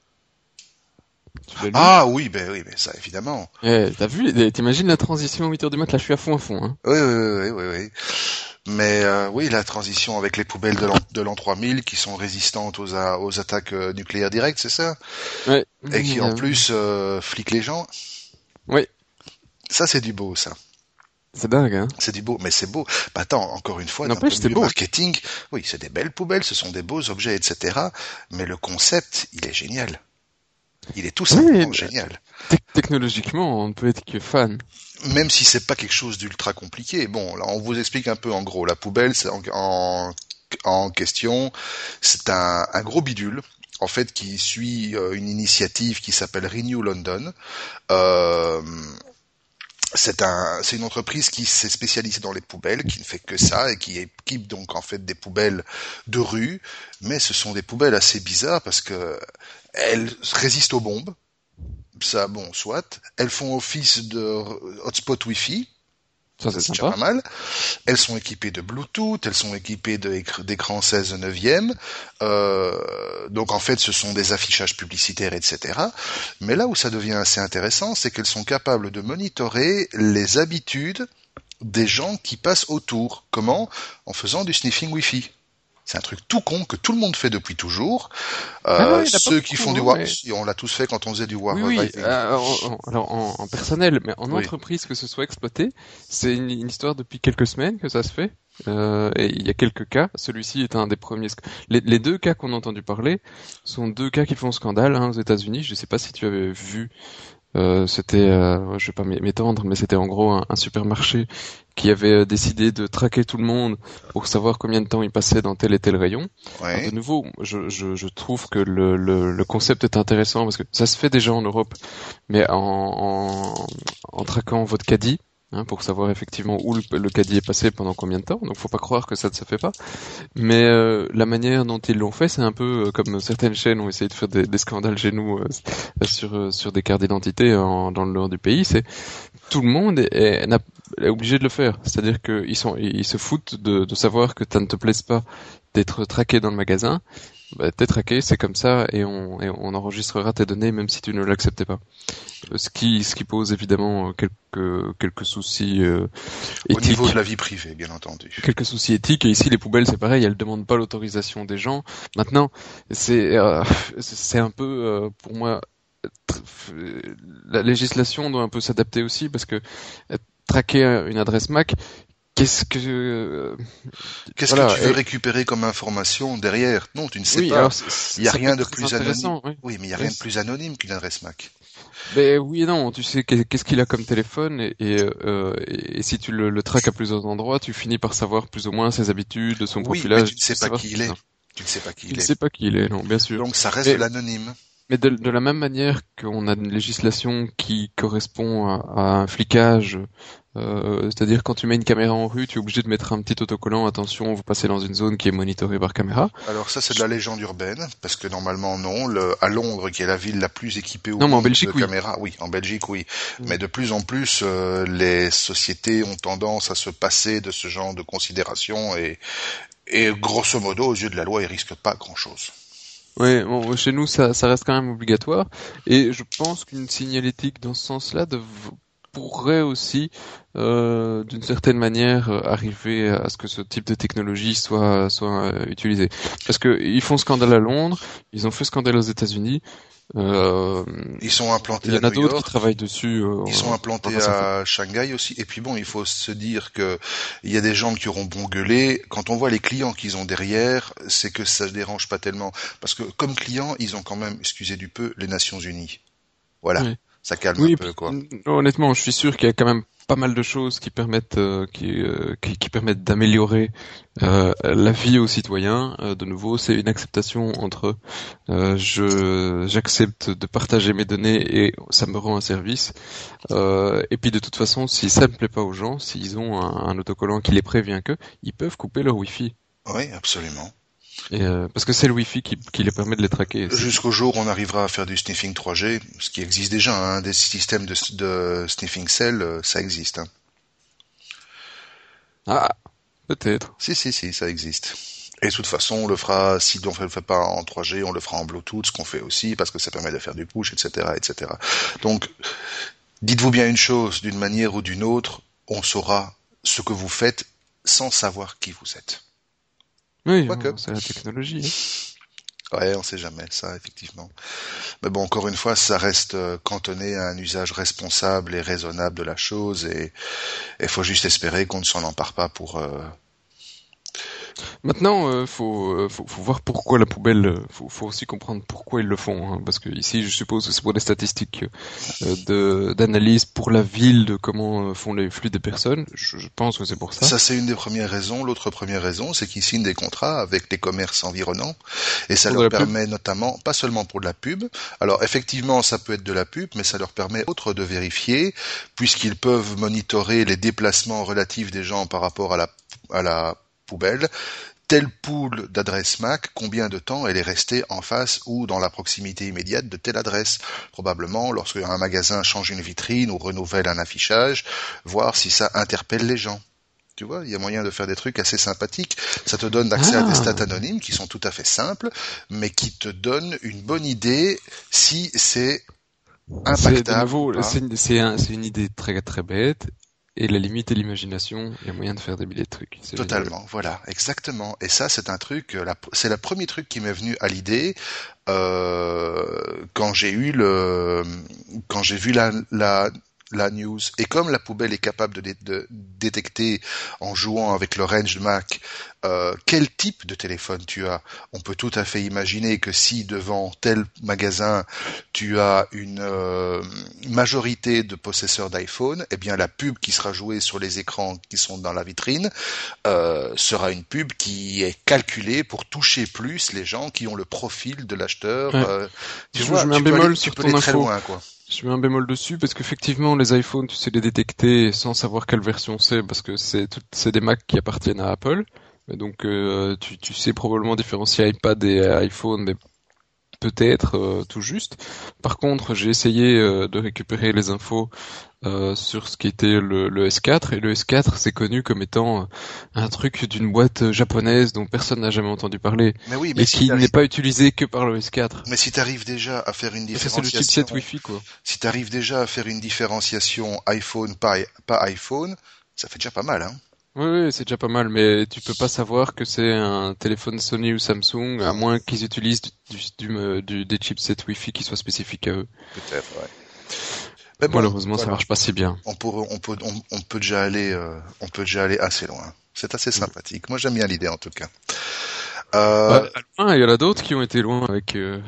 Speaker 1: Ah oui, ben oui, mais ça évidemment.
Speaker 2: Eh, T'as vu, t'imagines la transition à 8h du mat, là je suis à fond à fond. Hein.
Speaker 1: Oui, oui, oui, oui, oui. Mais euh, oui, la transition avec les poubelles de l'an de l'an 3000 qui sont résistantes aux, a- aux attaques euh, nucléaires directes, c'est ça?
Speaker 2: Ouais.
Speaker 1: Et qui en
Speaker 2: Euh,
Speaker 1: plus euh, fliquent les gens?
Speaker 2: Oui.
Speaker 1: Ça, c'est du beau, ça.
Speaker 2: C'est dingue, hein.
Speaker 1: C'est du beau, mais c'est beau. Bah, attends, encore une fois, d'un point de vue marketing, oui, c'est des belles poubelles, ce sont des beaux objets, etc. Mais le concept, il est génial. Il est tout simplement génial.
Speaker 2: Tec- technologiquement, on ne peut être que fan.
Speaker 1: Même si c'est pas quelque chose d'ultra compliqué. Bon, là, on vous explique un peu en gros. La poubelle, c'est en, en, en question, c'est un, un gros bidule. En fait, qui suit euh, une initiative qui s'appelle Renew London. Euh, c'est un, c'est une entreprise qui s'est spécialisée dans les poubelles, qui ne fait que ça et qui équipe donc en fait des poubelles de rue, mais ce sont des poubelles assez bizarres parce que elles résistent aux bombes. ça, bon, soit. Elles font office de hotspot Wi-Fi.
Speaker 2: Ça, c'est
Speaker 1: déjà pas mal. Elles sont équipées de Bluetooth, elles sont équipées d'écran 16 neuvième. Euh, donc en fait, ce sont des affichages publicitaires, etc. Mais là où ça devient assez intéressant, c'est qu'elles sont capables de monitorer les habitudes des gens qui passent autour. Comment? En faisant du sniffing Wi-Fi. C'est un truc tout con que tout le monde fait depuis toujours. Euh,
Speaker 2: Ah ouais, pas
Speaker 1: ceux qui font du
Speaker 2: hein,
Speaker 1: war,
Speaker 2: mais-
Speaker 1: on l'a tous fait quand on faisait du war
Speaker 2: Oui, oui.
Speaker 1: writing.
Speaker 2: euh, en- alors en, en personnel, mais en
Speaker 1: Oui.
Speaker 2: entreprise que ce soit exploité, c'est une, une histoire depuis quelques semaines que ça se fait. Euh, et il y a quelques cas. Celui-ci est un des premiers. Les, les deux cas qu'on a entendu parler sont deux cas qui font scandale hein, aux États-Unis. Je ne sais pas si tu avais vu. Euh, c'était, euh, je vais pas m'é- m'étendre, mais c'était en gros un, un supermarché qui avait euh, décidé de traquer tout le monde pour savoir combien de temps il passait dans tel et tel rayon.
Speaker 1: Ouais.
Speaker 2: Alors, de nouveau, je, je, je trouve que le, le, le concept est intéressant parce que ça se fait déjà en Europe, mais en, en, en traquant votre caddie, hein, pour savoir effectivement où le, le caddie est passé pendant combien de temps. Donc, faut pas croire que ça ne se fait pas. Mais euh, la manière dont ils l'ont fait, c'est un peu euh, comme certaines chaînes ont essayé de faire des, des scandales chez nous euh, sur sur des cartes d'identité en- dans le nord du pays. C'est tout le monde est, est- est obligé de le faire. C'est-à-dire qu'ils sont ils se foutent de, de savoir que ça ne te plaise pas d'être traqué dans le magasin, bah, t'es traqué, c'est comme ça, et on, et on enregistrera tes données même si tu ne l'acceptais pas. Euh, Ce qui, ce qui pose évidemment euh, quelques, quelques soucis euh,
Speaker 1: Au
Speaker 2: éthiques.
Speaker 1: niveau de la vie privée, bien entendu.
Speaker 2: Quelques soucis éthiques, et ici les poubelles c'est pareil, elles demandent pas l'autorisation des gens. Maintenant, c'est euh, c'est un peu, euh, pour moi, la législation doit un peu s'adapter aussi, parce que euh, traquer une adresse MAC, qu'est-ce que... euh,
Speaker 1: Qu'est-ce
Speaker 2: Voilà,
Speaker 1: que tu veux
Speaker 2: et-
Speaker 1: récupérer comme information derrière? Non, tu ne sais
Speaker 2: oui,
Speaker 1: pas. Il y a rien de plus
Speaker 2: intéressant, oui.
Speaker 1: Oui, mais il y a rien de plus anonyme qu'une adresse MAC.
Speaker 2: Ben oui et non, tu sais qu'est- qu'est-ce qu'il a comme téléphone et, et, euh, et- et si tu le, le traques à plusieurs endroits, tu finis par savoir plus ou moins ses habitudes, son
Speaker 1: Oui,
Speaker 2: profilage.
Speaker 1: mais tu ne sais pas qui il est. Tu ne sais pas qui
Speaker 2: Tu
Speaker 1: il
Speaker 2: ne
Speaker 1: est.
Speaker 2: sais pas qui il est, non, bien sûr.
Speaker 1: Donc ça reste l'anonyme.
Speaker 2: Mais de, de la même manière qu'on a une législation qui correspond à, à un flicage, euh, c'est-à-dire quand tu mets une caméra en rue, tu es obligé de mettre un petit autocollant, attention, vous passez dans une zone qui est monitorée par caméra.
Speaker 1: Alors ça, c'est de la légende urbaine, parce que normalement non. Le, à Londres, qui est la ville la plus équipée au
Speaker 2: Non, mais en
Speaker 1: monde
Speaker 2: Belgique,
Speaker 1: de
Speaker 2: oui.
Speaker 1: caméras, oui, en Belgique, oui.
Speaker 2: Mm.
Speaker 1: Mais de plus en plus, euh, les sociétés ont tendance à se passer de ce genre de considération et, et grosso modo, aux yeux de la loi, ils risquent pas grand-chose.
Speaker 2: Oui, chez nous, ça, ça reste quand même obligatoire. Et je pense qu'une signalétique dans ce sens-là pourrait aussi, euh, d'une certaine manière, euh, arriver à ce que ce type de technologie soit, soit euh, utilisé. Parce que ils font scandale à Londres, ils ont fait scandale aux États-Unis. Euh,
Speaker 1: Ils sont implantés
Speaker 2: il y en
Speaker 1: à
Speaker 2: a d'autres qui travaillent dessus. euh,
Speaker 1: Ils sont
Speaker 2: on
Speaker 1: implantés à Shanghai aussi. Et puis bon, il faut se dire que il y a des gens qui auront bon gueuler. Quand on voit les clients qu'ils ont derrière, c'est que ça ne dérange pas tellement. Parce que comme clients, ils ont quand même, excusez du peu, les Nations Unies. Voilà.
Speaker 2: Oui.
Speaker 1: Ça calme
Speaker 2: Oui,
Speaker 1: un peu, quoi.
Speaker 2: honnêtement, je suis sûr qu'il y a quand même pas mal de choses qui permettent euh, qui, euh, qui, qui permettent d'améliorer euh, la vie aux citoyens. De nouveau, c'est une acceptation entre je j'accepte de partager mes données et ça me rend un service. Et puis de toute façon, si ça ne plaît pas aux gens, s'ils ont un, un autocollant qui les prévient que, ils peuvent couper leur Wi-Fi.
Speaker 1: Oui, absolument.
Speaker 2: Et, euh, parce que c'est le Wi-Fi qui, qui les permet de les traquer.
Speaker 1: Jusqu'au jour où on arrivera à faire du sniffing 3G, ce qui existe déjà, hein, des systèmes de, de sniffing cell, euh, ça existe. Hein.
Speaker 2: Ah, peut-être.
Speaker 1: Si, si, si, ça existe. Et de toute façon, on le fera, si on ne le fait pas en 3G, on le fera en Bluetooth, ce qu'on fait aussi, parce que ça permet de faire du push, etc., etc. Donc, dites-vous bien une chose, d'une manière ou d'une autre, on saura ce que vous faites sans savoir qui vous êtes.
Speaker 2: Oui, c'est la technologie. hein.
Speaker 1: Ouais, on sait jamais ça, effectivement. Mais bon, encore une fois, ça reste euh, cantonné à un usage responsable et raisonnable de la chose, et il faut juste espérer qu'on ne s'en empare pas pour. euh,
Speaker 2: Maintenant, euh, faut, euh, faut, faut voir pourquoi la poubelle. euh, Faut, faut aussi comprendre pourquoi ils le font, hein, parce que ici, je suppose que c'est pour des statistiques euh, de d'analyse pour la ville de comment euh, font les flux des personnes. Je, je pense que c'est pour ça.
Speaker 1: Ça, c'est une des premières raisons. L'autre première raison, c'est qu'ils signent des contrats avec les commerces environnants, et ça
Speaker 2: Pour
Speaker 1: leur permet notamment, pas seulement pour de la pub. Alors, effectivement, ça peut être de la pub, mais ça leur permet autre de vérifier, puisqu'ils peuvent monitorer les déplacements relatifs des gens par rapport à la à la poubelle telle poule d'adresse MAC, combien de temps elle est restée en face ou dans la proximité immédiate de telle adresse? Probablement, lorsque un magasin change une vitrine ou renouvelle un affichage, voir si ça interpelle les gens. Tu vois, il y a moyen de faire des trucs assez sympathiques. Ça te donne accès à des
Speaker 2: Ah.
Speaker 1: stats anonymes qui sont tout à fait simples, mais qui te donnent une bonne idée si c'est impactable.
Speaker 2: nouveau, c'est une, c'est un- c'est une idée très très bête. Et la limite est l'imagination. Il y a moyen de faire des milliers de trucs. Génial.
Speaker 1: Totalement, voilà, exactement. Et ça, c'est un truc, euh, la- c'est le premier truc qui m'est venu à l'idée euh, quand j'ai eu le, quand j'ai vu la, la, la news. Et comme la poubelle est capable de, dé- de détecter en jouant avec le range de Mac euh, quel type de téléphone tu as, on peut tout à fait imaginer que si devant tel magasin tu as une euh, majorité de possesseurs d'iPhone, eh bien la pub qui sera jouée sur les écrans qui sont dans la vitrine euh, sera une pub qui est calculée pour toucher plus les gens qui ont le profil de l'acheteur.
Speaker 2: Ouais.
Speaker 1: euh, tu
Speaker 2: Je-
Speaker 1: vois,
Speaker 2: je mets un
Speaker 1: tu peux
Speaker 2: bémol
Speaker 1: aller,
Speaker 2: sur
Speaker 1: tu peux
Speaker 2: ton
Speaker 1: aller très
Speaker 2: info.
Speaker 1: loin, quoi.
Speaker 2: Je mets un bémol dessus parce qu'effectivement les iPhones, tu sais les détecter sans savoir quelle version c'est parce que c'est c'est des Macs qui appartiennent à Apple. Donc euh, tu, tu sais probablement différencier iPad et euh, iPhone, mais peut-être euh, tout juste. Par contre, j'ai essayé euh, de récupérer les infos euh, sur ce qui était le, le S4 et le S4 c'est connu comme étant un truc d'une boîte japonaise dont personne n'a jamais entendu parler
Speaker 1: Mais oui, mais
Speaker 2: et
Speaker 1: si
Speaker 2: qui n'est pas utilisé que par le S4.
Speaker 1: mais si t'arrives déjà à faire une
Speaker 2: Ça, c'est le
Speaker 1: différenciation,
Speaker 2: chipset Wi-Fi quoi.
Speaker 1: si t'arrives déjà à faire une différenciation iPhone pas, pas iPhone, ça fait déjà pas mal, hein.
Speaker 2: Oui, oui, c'est déjà pas mal, mais tu peux pas savoir que c'est un téléphone Sony ou Samsung, à moins qu'ils utilisent du, du, du- du- des chipsets Wi-Fi qui soient spécifiques à eux.
Speaker 1: Peut-être, ouais. Mais bon,
Speaker 2: Malheureusement, ça
Speaker 1: voilà.
Speaker 2: marche pas si bien.
Speaker 1: on peut, on peut, on, on peut déjà aller, euh, on peut déjà aller assez loin. C'est assez sympathique. Moi, j'aime bien l'idée en tout cas. Euh,
Speaker 2: Bah, ah, il y en a d'autres qui ont été loin avec euh,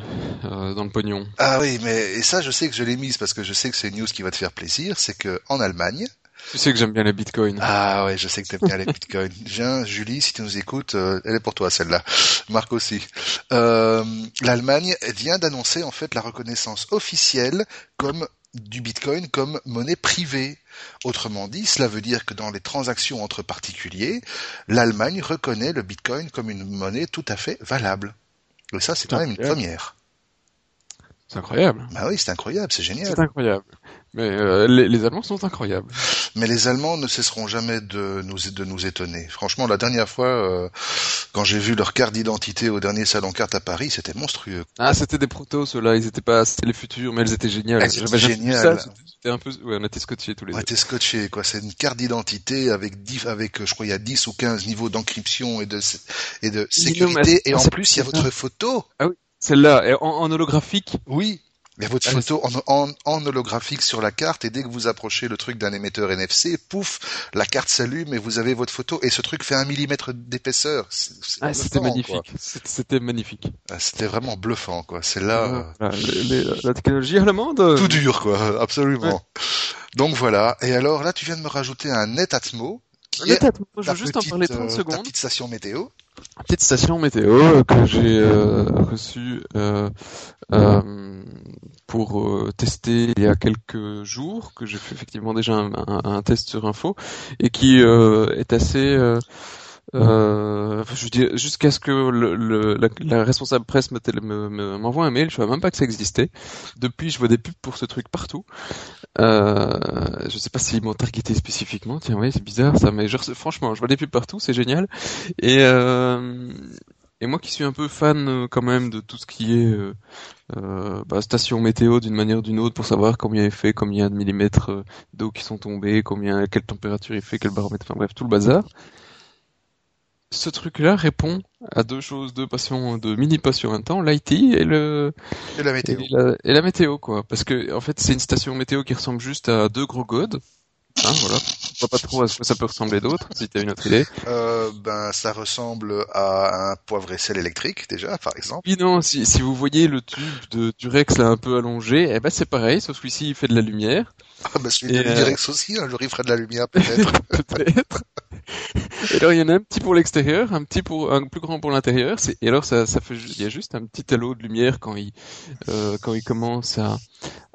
Speaker 2: euh, dans le pognon.
Speaker 1: Ah oui, mais et ça, je sais que je l'ai mise parce que je sais que c'est une news qui va te faire plaisir. C'est que en Allemagne,
Speaker 2: Tu sais que j'aime bien les bitcoins.
Speaker 1: ah ouais, je sais que t'aimes bien les bitcoins. Viens, Julie, si tu nous écoutes, euh, elle est pour toi celle-là. Marc aussi. Euh, L'Allemagne vient d'annoncer en fait la reconnaissance officielle comme du bitcoin comme monnaie privée. Autrement dit, cela veut dire que dans les transactions entre particuliers, l'Allemagne reconnaît le bitcoin comme une monnaie tout à fait valable. Et ça, c'est quand même une première.
Speaker 2: C'est incroyable.
Speaker 1: Bah oui, c'est incroyable, c'est génial.
Speaker 2: C'est incroyable. Mais euh, les, les Allemands sont incroyables.
Speaker 1: Mais les Allemands ne cesseront jamais de nous, de nous étonner. Franchement, la dernière fois, euh, quand j'ai vu leur carte d'identité au dernier salon carte à Paris, c'était monstrueux.
Speaker 2: Ah, c'était des protos, ceux-là. Ils étaient pas, c'était les futurs, mais elles étaient géniales.
Speaker 1: Elles étaient géniales.
Speaker 2: C'était un peu, ouais, on était scotchés tous les
Speaker 1: On
Speaker 2: deux.
Speaker 1: était scotché, quoi. C'est une carte d'identité avec avec, euh, je crois, il y a 10 ou 15 niveaux d'encryption et de, et de
Speaker 2: non,
Speaker 1: sécurité.
Speaker 2: mais
Speaker 1: Et en plus, il y a votre photo.
Speaker 2: Celle-là, et en, en holographique?
Speaker 1: Oui. Il y a votre
Speaker 2: Ah,
Speaker 1: photo en, en, en holographique sur la carte et dès que vous approchez le truc d'un émetteur NFC, pouf, la carte s'allume et vous avez votre photo et ce truc fait un millimètre d'épaisseur.
Speaker 2: Ah, c'était magnifique. C'était magnifique.
Speaker 1: Ah, C'était vraiment bluffant, quoi. C'est là.
Speaker 2: les- les- la technologie allemande. euh,
Speaker 1: Tout dur, quoi, absolument. Donc voilà. Et alors là, tu viens de me rajouter un Netatmo, qui est
Speaker 2: Peut-être, moi, je
Speaker 1: ta
Speaker 2: veux juste en parler 30
Speaker 1: euh, ta
Speaker 2: secondes.
Speaker 1: petite station météo.
Speaker 2: Petite station météo euh, que j'ai euh, reçue euh, euh, pour euh, tester il y a quelques jours, que j'ai fait effectivement déjà un, un- un test sur info, et qui euh, est assez... euh, euh, je jusqu'à ce que le, le- la, la responsable presse me télé- me- m'envoie un mail, je savais même pas que ça existait. Depuis, je vois des pubs pour ce truc partout. Euh, je sais pas s'ils m'ont targeté spécifiquement. Tiens, oui, c'est bizarre ça, mais reçois- franchement, je vois des pubs partout, c'est génial. Et euh, et moi qui suis un peu fan euh, quand même de tout ce qui est euh, bah, station météo d'une manière ou d'une autre pour savoir combien il fait, combien de millimètres euh, d'eau qui sont tombés, combien, quelle température il fait, quel baromètre, enfin bref, tout le bazar. Ce truc-là répond à deux choses, deux passions, deux mini passions en même temps, l'IT et le
Speaker 1: Et la météo.
Speaker 2: et la, et la météo, quoi. Parce que, en fait, c'est une station météo qui ressemble juste à deux gros godes. Hein, voilà. Je vois pas trop à ce que ça peut ressembler d'autre, si t'as une autre idée.
Speaker 1: Euh, ben, ça ressemble à un poivre et sel électrique, déjà, par exemple.
Speaker 2: Puis non, si, si vous voyez le tube de Durex là un peu allongé, eh ben c'est pareil, sauf que ici il fait de la lumière,
Speaker 1: Ah, ben, celui de
Speaker 2: Et, euh,
Speaker 1: Direx aussi, un jour il fera de la lumière, peut-être.
Speaker 2: peut-être. Et alors il y en a un petit pour l'extérieur, un petit pour un plus grand pour l'intérieur. Et alors ça, ça fait, il y a juste un petit halo de lumière quand il euh, quand il commence à,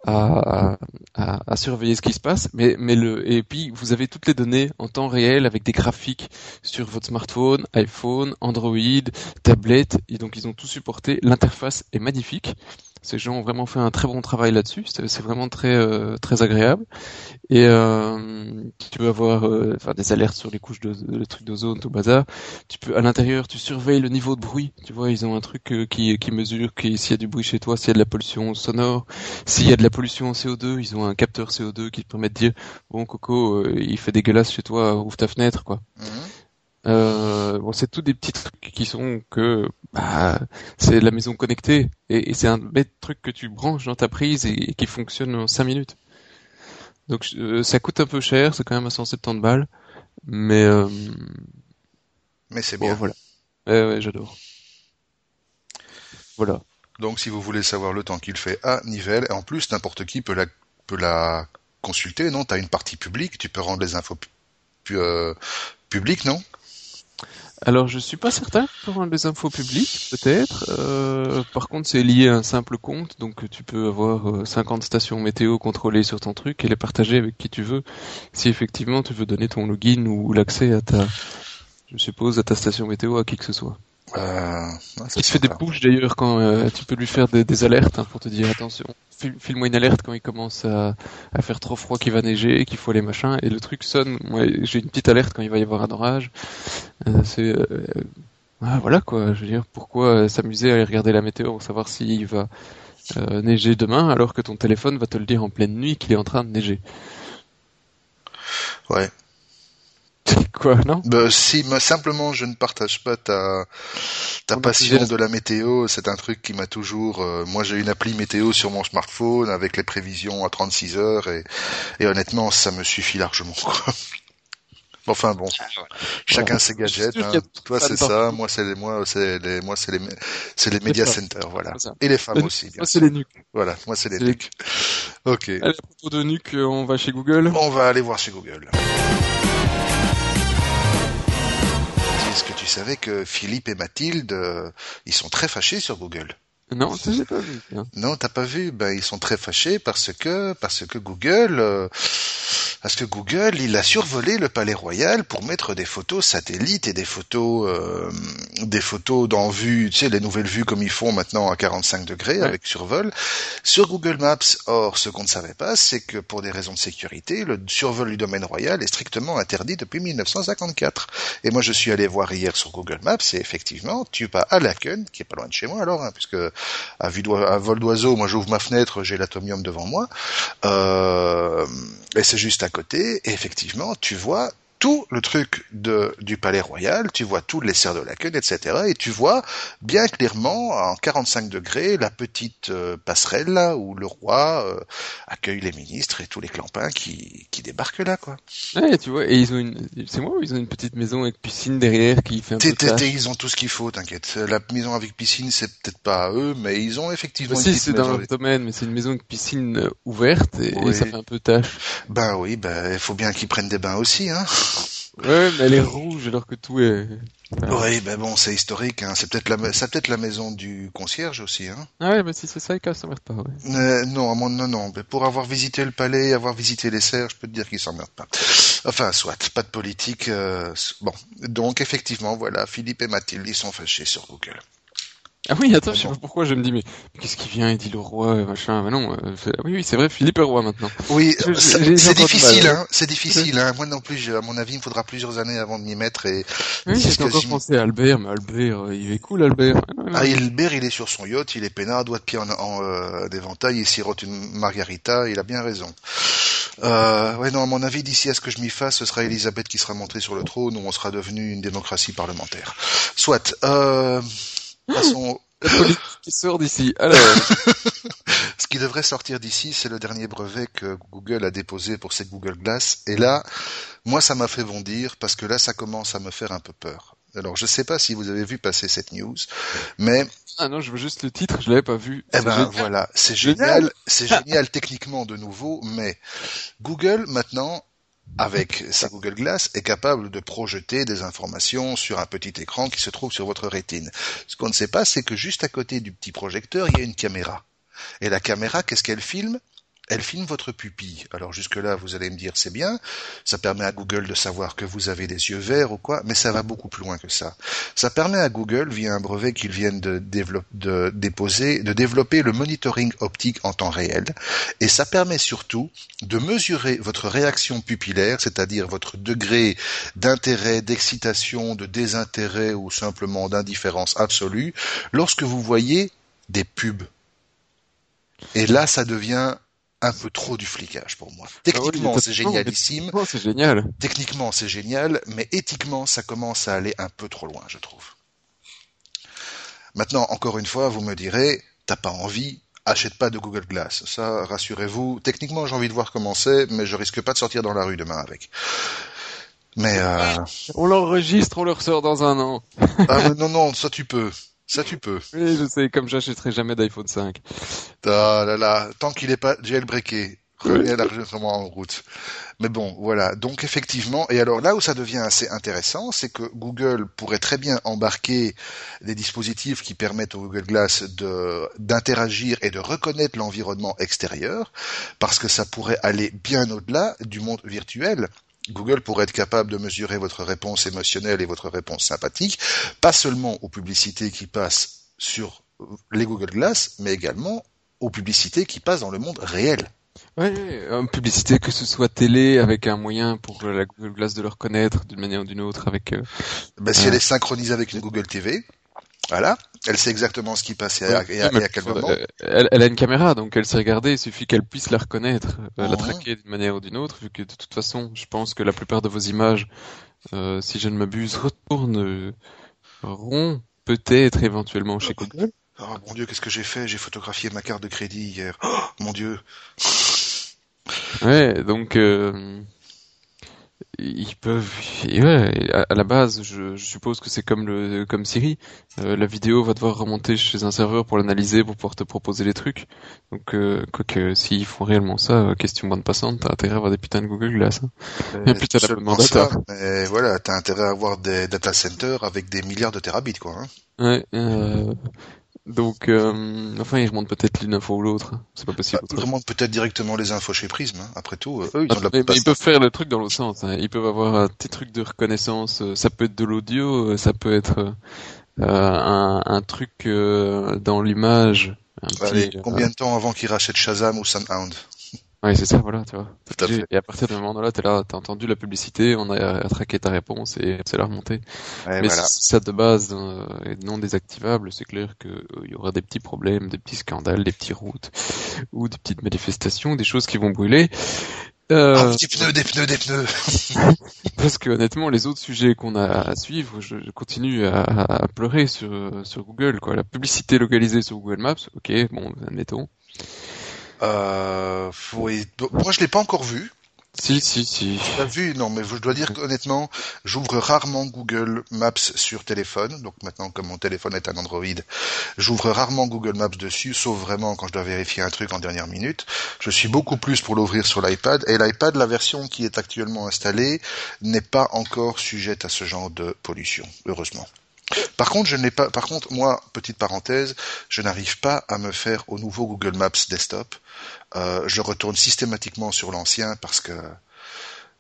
Speaker 2: à, à, à, surveiller ce qui se passe. Mais mais le et puis vous avez toutes les données en temps réel avec des graphiques sur votre smartphone, iPhone, Android, tablette. Et donc ils ont tout supporté. L'interface est magnifique. Ces gens ont vraiment fait un très bon travail là-dessus. C'est vraiment très euh, très agréable. Et euh, tu peux avoir euh, enfin, des alertes sur les couches de, le truc d'ozone, tout bazar. Tu peux à l'intérieur, tu surveilles le niveau de bruit. Tu vois, ils ont un truc euh, qui qui mesure qui s'il y a du bruit chez toi, s'il y a de la pollution sonore, s'il y a de la pollution en CO2, ils ont un capteur CO2 qui te permet de dire bon Coco, il fait dégueulasse chez toi, ouvre ta fenêtre quoi. Mhm. Euh, bon, c'est tout des petits trucs qui sont que bah, c'est la maison connectée et, c'est un bête truc que tu branches dans ta prise et, qui fonctionne en 5 minutes. Donc euh, ça coûte un peu cher, c'est quand même à 170 balles, mais euh,
Speaker 1: mais c'est bien.
Speaker 2: voilà. Ouais, ouais, j'adore. Voilà.
Speaker 1: Donc si vous voulez savoir le temps qu'il fait à Nivelles, et en plus n'importe qui peut la peut la consulter, non? T'as une partie publique, tu peux rendre les infos euh, publiques, non?
Speaker 2: Alors je suis pas certain pour les infos publiques, peut-être. Euh, par contre c'est lié à un simple compte, donc tu peux avoir 50 euh, stations météo contrôlées sur ton truc et les partager avec qui tu veux. Si effectivement tu veux donner ton login ou l'accès à ta, je suppose, à ta station météo à qui que ce soit. Euh, il te fait des push d'ailleurs quand euh, tu peux lui faire des, alertes hein, pour te dire attention, file-moi une alerte quand il commence à, faire trop froid qu'il va neiger, qu'il faut aller machin, et le truc sonne. Moi, j'ai une petite alerte quand il va y avoir un orage. Euh, c'est euh, ah, voilà quoi. Je veux dire, pourquoi s'amuser à aller regarder la météo pour savoir s'il va neiger demain alors que ton téléphone va te le dire en pleine nuit qu'il est en train de neiger?
Speaker 1: Ouais,
Speaker 2: Quoi, non?
Speaker 1: Bah, Si, simplement, je ne partage pas ta, ta passion de la météo. C'est un truc qui m'a toujours... Euh, moi, j'ai une appli météo sur mon smartphone avec les prévisions à 36 heures et, et honnêtement, ça me suffit largement. Enfin bon, ah, chacun ses gadgets. Hein. Toi c'est ça, moi c'est les moi c'est les moi c'est les c'est les media centers voilà. Et les femmes aussi.
Speaker 2: moi c'est les nuques.
Speaker 1: Voilà, moi c'est les nuques. Ok.
Speaker 2: Allez, à propos de nuques, on va chez Google.
Speaker 1: On va aller voir chez Google. Est-ce que tu savais que Philippe et Mathilde, euh, ils sont très fâchés sur Google?
Speaker 2: Non, ça j'ai pas vu.
Speaker 1: Non, t'as pas vu? Ben ils sont très fâchés parce que parce que Google euh, parce que Google il a survolé le Palais Royal pour mettre des photos satellites et des photos euh, des photos dans vue, tu sais les nouvelles vues comme ils font maintenant à 45 degrés avec survol sur Google Maps. Or, ce qu'on ne savait pas, c'est que pour des raisons de sécurité, le survol du domaine royal est strictement interdit depuis 1954. Et moi, je suis allé voir hier sur Google Maps et effectivement, tu vas à Laken, qui est pas loin de chez moi alors, hein, puisque à, vol d'oiseau, moi j'ouvre ma fenêtre, j'ai l'atomium devant moi, euh, et c'est juste à côté, et effectivement, tu vois tout le truc de, du palais royal, tu vois tous les serres de la queue, etc. Et tu vois bien clairement en 45 degrés la petite euh, passerelle là où le roi euh, accueille les ministres et tous les clampins qui, qui débarquent là quoi.
Speaker 2: Ouais, tu vois, et ils ont une, c'est moi, ils ont une petite maison avec piscine derrière qui fait un peu
Speaker 1: de Ils ont tout ce qu'il faut, t'inquiète. La maison avec piscine, c'est peut-être pas à eux, mais ils ont effectivement.
Speaker 2: Bah, si, c'est dans le domaine, mais c'est une maison avec piscine euh, ouverte et, ça fait un peu tâche.
Speaker 1: Ben oui, ben il faut bien qu'ils prennent des bains aussi, hein.
Speaker 2: Ouais, mais elle est rouge alors que tout est.
Speaker 1: Oui, ben bon, c'est historique. Hein. C'est peut-être la, peut-être la maison du concierge aussi. Hein.
Speaker 2: Ah ouais, mais si c'est ça, il s'emmerde pas. Ouais.
Speaker 1: Euh, non, mon, non, non. Mais pour avoir visité le palais, avoir visité les serres, je peux te dire qu'il s'emmerde pas. Enfin, soit, pas de politique. Euh... Bon, donc effectivement, voilà, Philippe et Mathilde, ils sont fâchés sur Google.
Speaker 2: Ah oui, attends, je sais pas pourquoi je me dis, mais qu'est-ce qui vient Il dit le roi, machin. Mais non, euh, oui, oui, c'est vrai, Philippe est roi maintenant.
Speaker 1: Oui, c'est difficile, hein, c'est difficile. Hein. Moi non plus, à mon avis, il me faudra plusieurs années avant de m'y mettre. Et
Speaker 2: oui, j'ai encore pensé à Albert, mais Albert, euh, il est cool, Albert.
Speaker 1: Ah, Albert, il est sur son yacht, il est peinard, doigt de pied en, en euh, d'éventail, il sirote une margarita, il a bien raison. Euh, ouais, non, à mon avis, d'ici à ce que je m'y fasse, ce sera Elisabeth qui sera montée sur le trône, où on sera devenu une démocratie parlementaire. Soit. Euh, Passons...
Speaker 2: La politique qui sort d'ici. Alors.
Speaker 1: Ce qui devrait sortir d'ici, c'est le dernier brevet que Google a déposé pour ses Google Glass. Et là, moi, ça m'a fait bondir parce que là, ça commence à me faire un peu peur. Alors, je sais pas si vous avez vu passer cette news, mais
Speaker 2: ah non, je veux juste le titre, je l'avais pas vu.
Speaker 1: Eh ben voilà, c'est génial, c'est génial techniquement de nouveau, mais Google maintenant avec sa Google Glass, est capable de projeter des informations sur un petit écran qui se trouve sur votre rétine. Ce qu'on ne sait pas, c'est que juste à côté du petit projecteur, il y a une caméra. Et la caméra, qu'est-ce qu'elle filme? Elle filme votre pupille. Alors jusque-là, vous allez me dire c'est bien, ça permet à Google de savoir que vous avez des yeux verts ou quoi, mais ça va beaucoup plus loin que ça. Ça permet à Google, via un brevet qu'ils viennent de, de déposer, de développer le monitoring optique en temps réel, et ça permet surtout de mesurer votre réaction pupillaire, c'est-à-dire votre degré d'intérêt, d'excitation, de désintérêt ou simplement d'indifférence absolue, lorsque vous voyez des pubs. Et là, ça devient un peu trop du flicage pour moi. Ah Techniquement, c'est génialissime.
Speaker 2: c'est génial.
Speaker 1: Techniquement, c'est génial, mais éthiquement, ça commence à aller un peu trop loin, je trouve. Maintenant, encore une fois, vous me direz, t'as pas envie, achète pas de Google Glass. Ça, rassurez-vous. Techniquement, j'ai envie de voir comment c'est, mais je risque pas de sortir dans la rue demain avec. Mais euh...
Speaker 2: on l'enregistre, on le ressort dans un an.
Speaker 1: ah non non, ça tu peux. Ça, tu peux.
Speaker 2: Oui, je sais, comme j'achèterai jamais d'iPhone 5.
Speaker 1: Ah là là, tant qu'il n'est pas jailbreaké, revenez largement en route. Mais bon, voilà. Donc effectivement, et alors là où ça devient assez intéressant, c'est que Google pourrait très bien embarquer des dispositifs qui permettent au Google Glass de d'interagir et de reconnaître l'environnement extérieur, parce que ça pourrait aller bien au-delà du monde virtuel. Google pourrait être capable de mesurer votre réponse émotionnelle et votre réponse sympathique, pas seulement aux publicités qui passent sur les Google Glass, mais également aux publicités qui passent dans le monde réel.
Speaker 2: Oui, une publicité que ce soit télé avec un moyen pour la Google Glass de le reconnaître d'une manière ou d'une autre avec. Euh,
Speaker 1: ben, si elle est synchronisée avec une Google TV, voilà. Elle sait exactement ce qui passe et à, quel moment. Euh,
Speaker 2: elle, a une caméra, donc elle sait regarder. Il suffit qu'elle puisse la reconnaître, euh, la traquer d'une manière ou d'une autre, vu que de toute façon, je pense que la plupart de vos images, euh, si je ne m'abuse, retourneront peut-être éventuellement chez Google.
Speaker 1: Oh mon dieu, qu'est-ce que j'ai fait? J'ai photographié ma carte de crédit hier. Oh, mon dieu.
Speaker 2: Ouais, donc ils peuvent ouais, à, la base je, je suppose que c'est comme le comme Siri euh, la vidéo va devoir remonter chez un serveur pour l'analyser pour pouvoir te proposer les trucs donc euh, quoique s'ils font réellement ça euh, question bande passante t'as intérêt à avoir des putains de Google Glass hein.
Speaker 1: et puis t'as la mais voilà t'as intérêt à avoir des data centers avec des milliards de terabits quoi hein.
Speaker 2: ouais euh, donc, euh, enfin, ils remontent peut-être l'une info ou l'autre. C'est pas possible.
Speaker 1: Bah, ils remontent peut-être directement les infos chez Prism. Hein. Après tout,
Speaker 2: eux, ils, ah, ils peuvent faire le truc dans l'autre sens. Hein. Ils peuvent avoir un petit truc de reconnaissance. Ça peut être de l'audio, ça peut être euh, un, un, truc euh, dans l'image.
Speaker 1: combien de temps avant qu'ils rachètent Shazam ou Sunhound
Speaker 2: oui, c'est ça, voilà, tu vois. Et à partir de ce moment-là, t'es là, t'as entendu la publicité, on a traqué ta réponse et c'est la remontée. Mais si ça de base euh, est non désactivable, c'est clair qu'il euh, y aura des petits problèmes, des petits scandales, des petits routes ou des petites manifestations, des choses qui vont brûler.
Speaker 1: Euh... Ah, des pneus, des pneus, des pneus.
Speaker 2: Parce que honnêtement, les autres sujets qu'on a à suivre, je, continue à, à, pleurer sur sur Google, quoi. La publicité localisée sur Google Maps, ok, bon, admettons.
Speaker 1: Euh, oui. Moi, je l'ai pas encore vu.
Speaker 2: Si, si, si.
Speaker 1: Tu l'as vu Non, mais je dois dire qu'honnêtement, j'ouvre rarement Google Maps sur téléphone. Donc maintenant, comme mon téléphone est un Android, j'ouvre rarement Google Maps dessus, sauf vraiment quand je dois vérifier un truc en dernière minute. Je suis beaucoup plus pour l'ouvrir sur l'iPad. Et l'iPad, la version qui est actuellement installée, n'est pas encore sujette à ce genre de pollution, heureusement. Par contre, je n'ai pas. Par contre, moi, petite parenthèse, je n'arrive pas à me faire au nouveau Google Maps desktop. Euh, je retourne systématiquement sur l'ancien parce que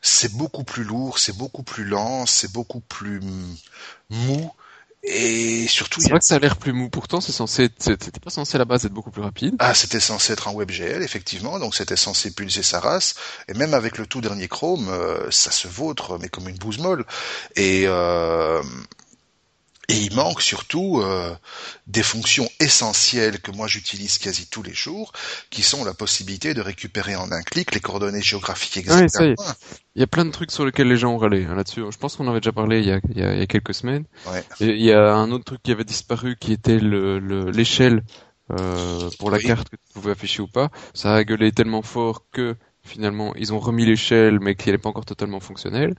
Speaker 1: c'est beaucoup plus lourd, c'est beaucoup plus lent, c'est beaucoup plus mou. Et surtout,
Speaker 2: c'est vrai que ça a l'air plus mou. Pourtant, c'est censé, c'était pas censé à la base être beaucoup plus rapide.
Speaker 1: Ah, c'était censé être en WebGL, effectivement. Donc, c'était censé pulser sa race. Et même avec le tout dernier Chrome, euh, ça se vautre, mais comme une bouse molle. Et euh, et il manque surtout euh, des fonctions essentielles que moi j'utilise quasi tous les jours, qui sont la possibilité de récupérer en un clic les coordonnées géographiques exactes.
Speaker 2: il y a plein de trucs sur lesquels les gens ont râlé hein, là-dessus. Je pense qu'on en avait déjà parlé il y a, il y a, quelques semaines. il y a un autre truc qui avait disparu qui était l'échelle le, euh, pour la carte que tu pouvais afficher ou pas. Ça a gueulé tellement fort que finalement ils ont remis l'échelle mais qui n'est pas encore totalement fonctionnelle.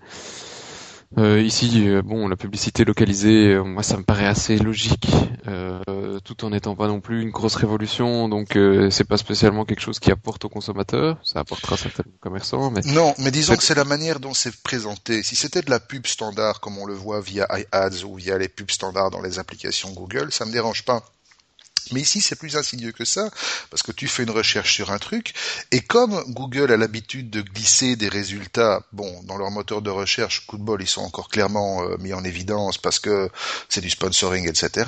Speaker 2: Euh, ici, euh, bon, la publicité localisée, euh, moi, ça me paraît assez logique. Euh, tout en n'étant pas non plus une grosse révolution, donc euh, c'est pas spécialement quelque chose qui apporte aux consommateurs. Ça apportera certainement aux commerçants, mais
Speaker 1: non, mais disons que c'est la manière dont c'est présenté. Si c'était de la pub standard, comme on le voit via iAds ou via les pubs standards dans les applications Google, ça me dérange pas. Mais ici, c'est plus insidieux que ça, parce que tu fais une recherche sur un truc, et comme Google a l'habitude de glisser des résultats, bon, dans leur moteur de recherche, coup de bol, ils sont encore clairement euh, mis en évidence parce que c'est du sponsoring, etc.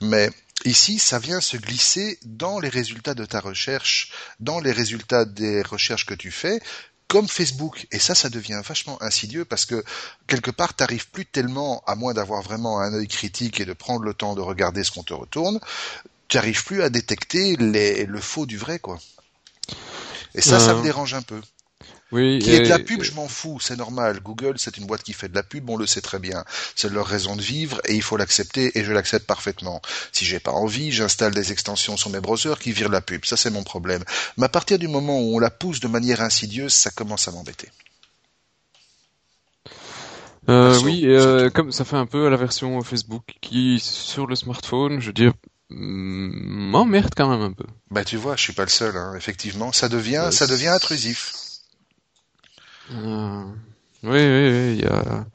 Speaker 1: Mais Ici, ça vient se glisser dans les résultats de ta recherche, dans les résultats des recherches que tu fais, comme Facebook. Et ça, ça devient vachement insidieux parce que quelque part, t'arrives plus tellement, à moins d'avoir vraiment un œil critique et de prendre le temps de regarder ce qu'on te retourne, tu n'arrives plus à détecter les, le faux du vrai, quoi. Et ça, ça me euh, dérange un peu.
Speaker 2: Oui,
Speaker 1: qui est de la pub, je m'en fous, c'est normal. Google, c'est une boîte qui fait de la pub, on le sait très bien. C'est leur raison de vivre et il faut l'accepter et je l'accepte parfaitement. Si j'ai pas envie, j'installe des extensions sur mes browsers qui virent la pub. Ça, c'est mon problème. Mais à partir du moment où on la pousse de manière insidieuse, ça commence à m'embêter.
Speaker 2: Euh, oui, euh, comme ça fait un peu à la version Facebook qui, sur le smartphone, je veux dire, m'emmerde quand même un peu.
Speaker 1: Bah tu vois, je suis pas le seul, hein. effectivement, ça devient, ça devient intrusif.
Speaker 2: Euh, oui, oui, oui, il y a.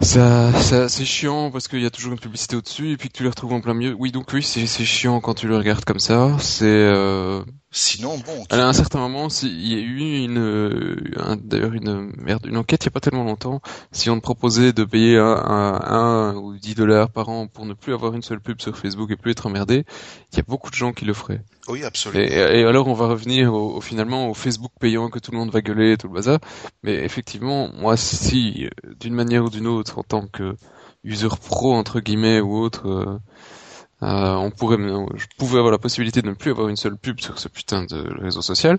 Speaker 2: Ça, ça c'est chiant parce qu'il y a toujours une publicité au-dessus et puis que tu les retrouves en plein milieu. Oui, donc oui, c'est chiant quand tu le regardes comme ça. C'est euh,
Speaker 1: Sinon, bon.
Speaker 2: À un certain moment, il y a eu une, d'ailleurs une merde, une enquête il y a pas tellement longtemps. Si on te proposait de payer un, un, ou 10 dollars par an pour ne plus avoir une seule pub sur Facebook et plus être emmerdé, il y a beaucoup de gens qui le feraient.
Speaker 1: Oui, absolument.
Speaker 2: Et, alors, on va revenir au, finalement au Facebook payant que tout le monde va gueuler et tout le bazar. Mais effectivement, moi, si d'une manière ou d'une autre, en tant que user pro entre guillemets ou autre. Euh, euh, on pourrait, je pouvais avoir la possibilité de ne plus avoir une seule pub sur ce putain de réseau social.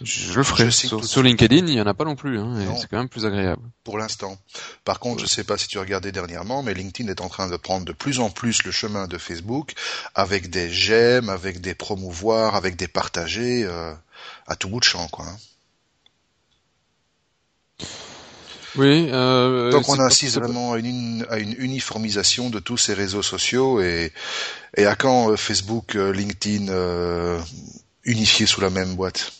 Speaker 2: Je le ferais. sur, LinkedIn, il y en a pas non plus, hein, et c'est quand même plus agréable.
Speaker 1: Pour l'instant. Par contre, je sais pas si tu regardé dernièrement, mais LinkedIn est en train de prendre de plus en plus le chemin de Facebook, avec des j'aime, avec des promouvoirs, avec des partagés, euh, à tout bout de champ, quoi. Hein.
Speaker 2: Oui. Euh,
Speaker 1: Donc on insiste vraiment à une, à une, uniformisation de tous ces réseaux sociaux et, et à quand euh, Facebook, euh, LinkedIn euh, unifiés sous la même boîte?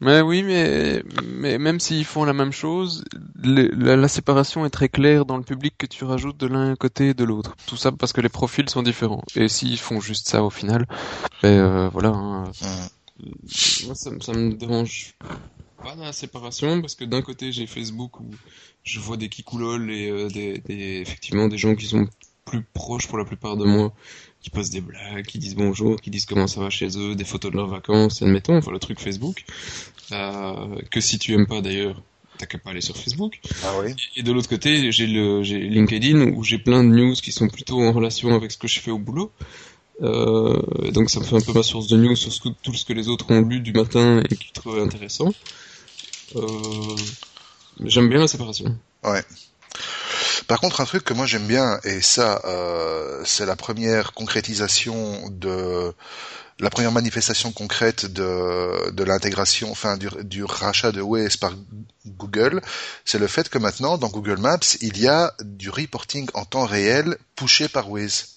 Speaker 2: Mais oui, mais, mais même s'ils font la même chose, la, la, séparation est très claire dans le public que tu rajoutes de l'un côté et de l'autre. Tout ça parce que les profils sont différents. Et s'ils font juste ça au final, ben euh, voilà. Hein. Mmh. Moi, ça, ça me dérange pas la séparation parce que d'un côté j'ai Facebook où je vois des kikoulol et euh, des, des, effectivement des gens qui sont plus proches pour la plupart de moi, qui posent des blagues, qui disent bonjour, qui disent comment ça va chez eux, des photos de leurs vacances, admettons, enfin le truc Facebook, euh, que si tu aimes pas d'ailleurs, t'as qu'à pas aller sur Facebook.
Speaker 1: Ah oui.
Speaker 2: Et de l'autre côté, j'ai le j'ai LinkedIn où j'ai plein de news qui sont plutôt en relation avec ce que je fais au boulot. Euh, donc ça me fait un peu ma source de news sur tout ce que les autres ont lu du matin et qu'ils trouvent intéressant. Euh, j'aime bien la séparation.
Speaker 1: Ouais. Par contre, un truc que moi j'aime bien, et ça, euh, c'est la première concrétisation de la première manifestation concrète de, l'intégration, enfin du, du, rachat de Waze par Google, c'est le fait que maintenant dans Google Maps il y a du reporting en temps réel poussé par Waze.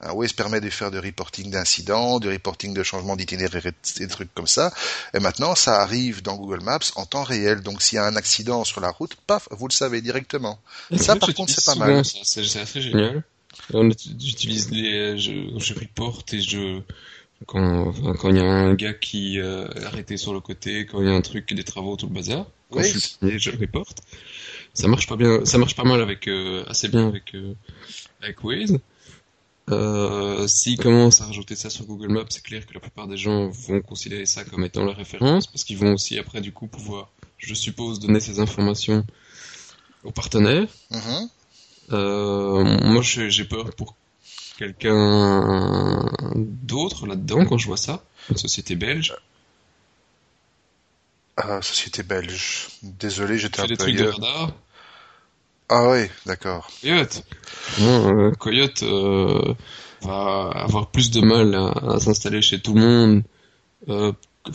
Speaker 1: Waze permet de faire du reporting d'incidents, du reporting de changement d'itinéraire et des trucs comme ça. Et maintenant, ça arrive dans Google Maps en temps réel. Donc, s'il y a un accident sur la route, paf, vous le savez directement. ça, par contre, c'est pas mal.
Speaker 2: C'est assez génial. J'utilise les, je, je reporte et je, quand quand il y a un gars qui euh, est arrêté sur le côté, quand il y a un truc, des travaux, tout le bazar, quand je suis je reporte. Ça marche pas bien, ça marche pas mal avec, euh, assez bien avec, euh, avec Waze. Euh, S'ils commencent à rajouter ça sur Google Maps, c'est clair que la plupart des gens vont considérer ça comme étant la référence, parce qu'ils vont aussi après du coup pouvoir, je suppose, donner ces informations aux partenaires.
Speaker 1: Mm-hmm.
Speaker 2: euh, moi, j'ai peur pour quelqu'un d'autre là-dedans quand je vois ça, une société belge.
Speaker 1: Ah, société belge. Désolé, j'étais un peu
Speaker 2: des trucs de radar.
Speaker 1: Ah oui, d'accord.
Speaker 2: Coyote. Euh, Coyote euh, va avoir plus de mal à, s'installer chez tout le monde euh,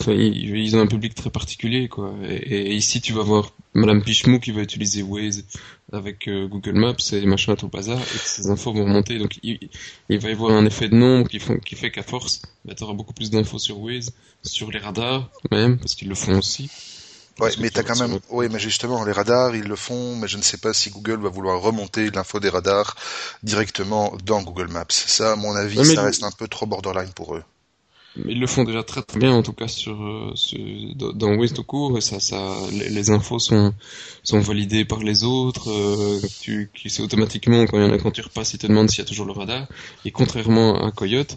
Speaker 2: ils ont un public très particulier, quoi. Et, ici, tu vas voir Madame Pichemou qui va utiliser Waze avec euh, Google Maps et machin tout le bazar, et que ces infos vont remonter. Donc, il, va y avoir un effet de nombre qui, font, qui fait qu'à force, bah, tu auras beaucoup plus d'infos sur Waze, sur les radars, même, parce qu'ils le font aussi.
Speaker 1: Ouais, mais t'as quand même, oui, mais justement, les radars, ils le font, mais je ne sais pas si Google va vouloir remonter l'info des radars directement dans Google Maps. Ça, à mon avis, ça reste un peu trop borderline pour eux.
Speaker 2: Mais ils le font déjà très très bien, en tout cas sur, euh, dans Waze tout court, et ça, ça, les, infos sont sont validées par les autres. Euh, tu, tu sais automatiquement quand il y en a quand tu repasses, ils te demandent s'il y a toujours le radar. Et contrairement à Coyote,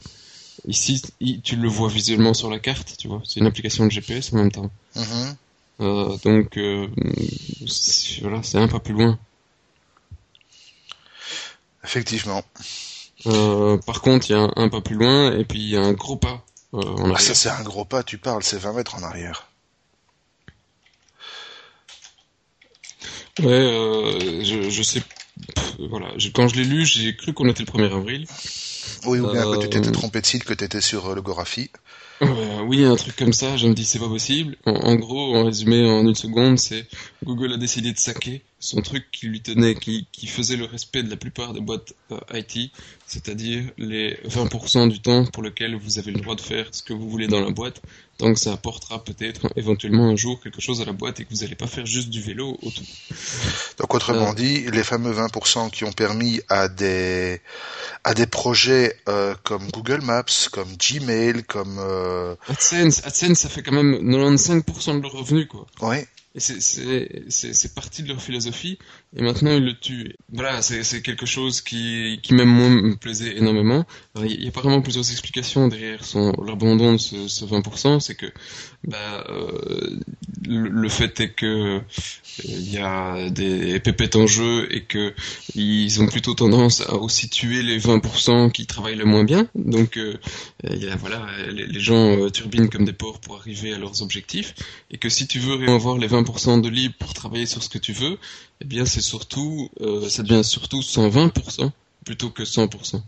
Speaker 2: ici, tu le vois visuellement sur la carte, tu vois. C'est une application de GPS en même temps. Mm-hmm. Donc euh, voilà, c'est un pas plus loin.
Speaker 1: Effectivement.
Speaker 2: Euh, par contre, il y a un, pas plus loin et puis il y a un gros pas.
Speaker 1: Ah, ça c'est un gros pas, tu parles, c'est 20 mètres en arrière.
Speaker 2: Ouais, je, je sais. voilà, quand je l'ai lu, j'ai cru qu'on était le 1er avril.
Speaker 1: Oui, ou bien que tu t'étais trompé de site, que tu étais sur le Gorafi.
Speaker 2: Euh, oui, un truc comme ça, je me dis c'est pas possible. En, gros, en résumé, en une seconde, c'est Google a décidé de saquer son truc qui lui tenait, qui, qui faisait le respect de la plupart des boîtes euh, IT, c'est-à-dire les 20% du temps pour lequel vous avez le droit de faire ce que vous voulez dans la boîte, tant que ça apportera peut-être éventuellement un jour quelque chose à la boîte et que vous n'allez pas faire juste du vélo autour.
Speaker 1: Donc autrement euh. dit, les fameux 20% qui ont permis à des à des projets euh, comme Google Maps, comme Gmail, comme
Speaker 2: AdSense, AdSense, ça fait quand même 95% de leurs revenus quoi.
Speaker 1: Ouais.
Speaker 2: Et c'est parti de leur philosophie, et maintenant ils le tuent. Voilà, c'est quelque chose qui, qui même moi me plaisait énormément. il y a apparemment plusieurs explications derrière son l'abandon de ce, ce 20%, c'est que bah, euh, le, fait est que il y a des pépettes en jeu et que ils ont plutôt tendance à aussi tuer les 20% qui travaillent le moins bien. Donc euh, voilà, les, gens euh, turbinent comme des porcs pour arriver à leurs objectifs et que si tu veux avoir les 20% de libre pour travailler sur ce que tu veux, eh bien surtout euh, ça devient surtout 120% plutôt que 100%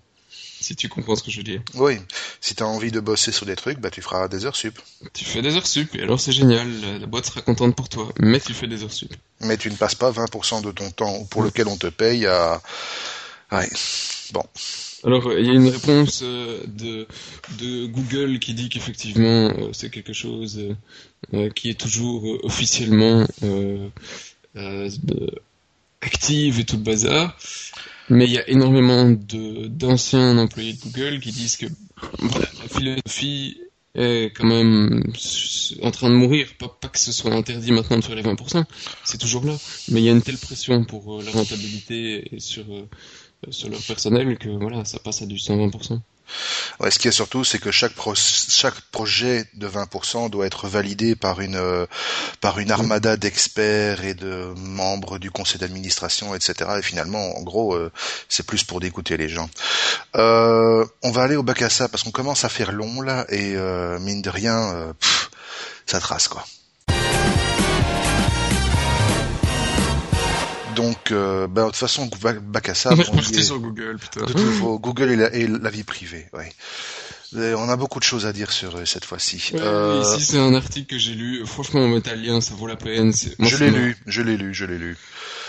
Speaker 2: si tu comprends ce que je veux dire.
Speaker 1: Oui, si tu as envie de bosser sur des trucs, bah tu feras des heures sup.
Speaker 2: Tu fais des heures sup, et alors c'est génial, la, boîte sera contente pour toi, mais tu fais des heures sup.
Speaker 1: Mais tu ne passes pas 20% de ton temps pour lequel on te paye à... Ouais, bon.
Speaker 2: Alors, il y a une réponse euh, de, de Google qui dit qu'effectivement, euh, c'est quelque chose euh, qui est toujours officiellement active et tout le bazar. Mais il y a énormément de d'anciens employés de Google qui disent que la philosophie est quand même en train de mourir. Pas, pas que ce soit interdit maintenant de faire les 20%, c'est toujours là. Mais il y a une telle pression pour euh, la rentabilité et sur, euh, sur leur personnel que voilà, ça passe à du 120%.
Speaker 1: Ce qui est surtout, c'est que chaque chaque projet de 20% doit être validé par une euh, par une armada d'experts et de membres du conseil d'administration, etc. Et finalement, en gros, euh, c'est plus pour dégoûter les gens. Euh, on va aller au bac à ça parce qu'on commence à faire long là et mine de rien, ça trace quoi. Donc, euh, bah, de toute façon, bac à ça.
Speaker 2: On sur Google, putain.
Speaker 1: De nouveau, Google et la, vie privée, ouais. on a beaucoup de choses à dire sur eux cette fois-ci.
Speaker 2: euh... Ici, c'est un article que j'ai lu. Franchement, en italien, ça vaut la peine.
Speaker 1: je l'ai lu, je l'ai lu, je l'ai lu.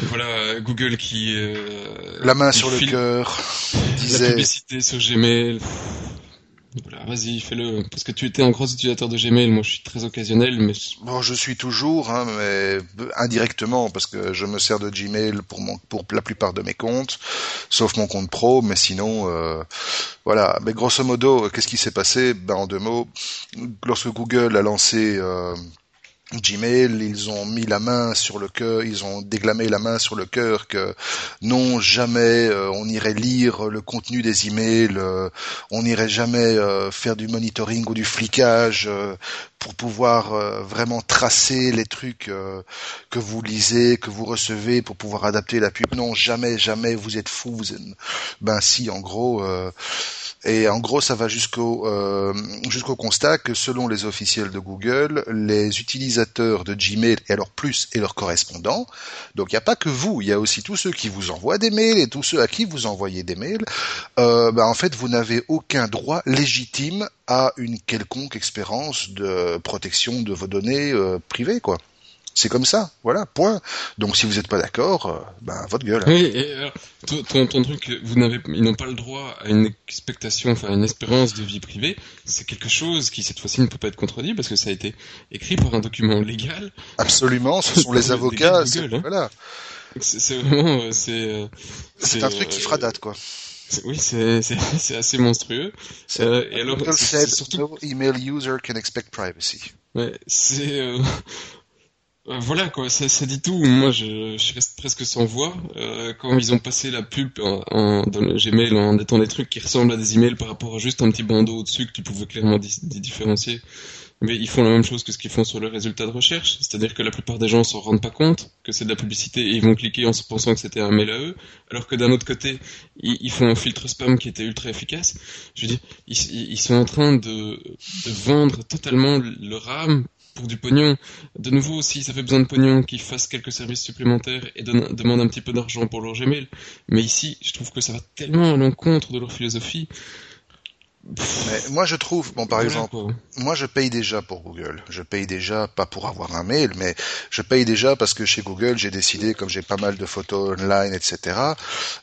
Speaker 2: Voilà, Google qui... Euh,
Speaker 1: la main sur le cœur.
Speaker 2: Disait... La publicité sur Gmail. Voilà, vas-y, fais-le. Parce que tu étais un gros utilisateur de Gmail, moi je suis très occasionnel, mais...
Speaker 1: Bon, je suis toujours, hein, mais indirectement, parce que je me sers de Gmail pour, mon, pour la plupart de mes comptes, sauf mon compte pro, mais sinon, euh, voilà. Mais grosso modo, qu'est-ce qui s'est passé? Ben en deux mots, lorsque Google a lancé... Euh, Gmail, ils ont mis la main sur le cœur, ils ont déglamé la main sur le cœur que non jamais euh, on irait lire le contenu des emails, euh, on n'irait jamais euh, faire du monitoring ou du flicage pour pouvoir vraiment tracer les trucs que vous lisez, que vous recevez, pour pouvoir adapter la pub. Non, jamais, jamais, vous êtes fous. Vous Ben si, en gros. Et en gros, ça va jusqu'au euh, jusqu'au constat que selon les officiels de Google, les utilisateurs de Gmail et alors plus et leurs correspondants, donc il n'y a pas que vous, il y a aussi tous ceux qui vous envoient des mails et tous ceux à qui vous envoyez des mails. Euh, bah, en fait, vous n'avez aucun droit légitime à une quelconque expérience de protection de vos données euh, privées, quoi. C'est comme ça, voilà, point. Donc si vous n'êtes pas d'accord, euh, ben votre gueule.
Speaker 2: Oui, et alors, ton, ton, truc, vous n'avez, ils n'ont pas le droit à une expectation, enfin une espérance de vie privée. C'est quelque chose qui cette fois-ci ne peut pas être contredit parce que ça a été écrit par un document légal.
Speaker 1: Absolument, ce sont les avocats. Google, hein. Voilà.
Speaker 2: C'est vraiment, euh, c'est.
Speaker 1: C'est un truc qui fera date, quoi.
Speaker 2: Oui, c'est assez monstrueux.
Speaker 1: Euh, et alors, c'est surtout... no email user can expect privacy.
Speaker 2: Ouais, c'est euh... euh voilà quoi, ça, dit tout. Moi, je, je reste presque sans voix euh, quand ils ont passé la pub en, en, dans le Gmail en étant des trucs qui ressemblent à des emails par rapport à juste un petit bandeau au-dessus que tu pouvais clairement différencier mais ils font la même chose que ce qu'ils font sur le résultat de recherche, c'est-à-dire que la plupart des gens s'en rendent pas compte que c'est de la publicité et ils vont cliquer en se pensant que c'était un mail à eux, alors que d'un autre côté, ils, font un filtre spam qui était ultra efficace. Je veux dire, ils, sont en train de, de vendre totalement leur âme pour du pognon. De nouveau, si ça fait besoin de pognon, qu'ils fassent quelques services supplémentaires et demandent un petit peu d'argent pour leur Gmail. Mais ici, je trouve que ça va tellement à l'encontre de leur philosophie
Speaker 1: mais moi je trouve, bon par exemple, moi je paye déjà pour Google. Je paye déjà pas pour avoir un mail, mais je paye déjà parce que chez Google j'ai décidé, comme j'ai pas mal de photos online, etc.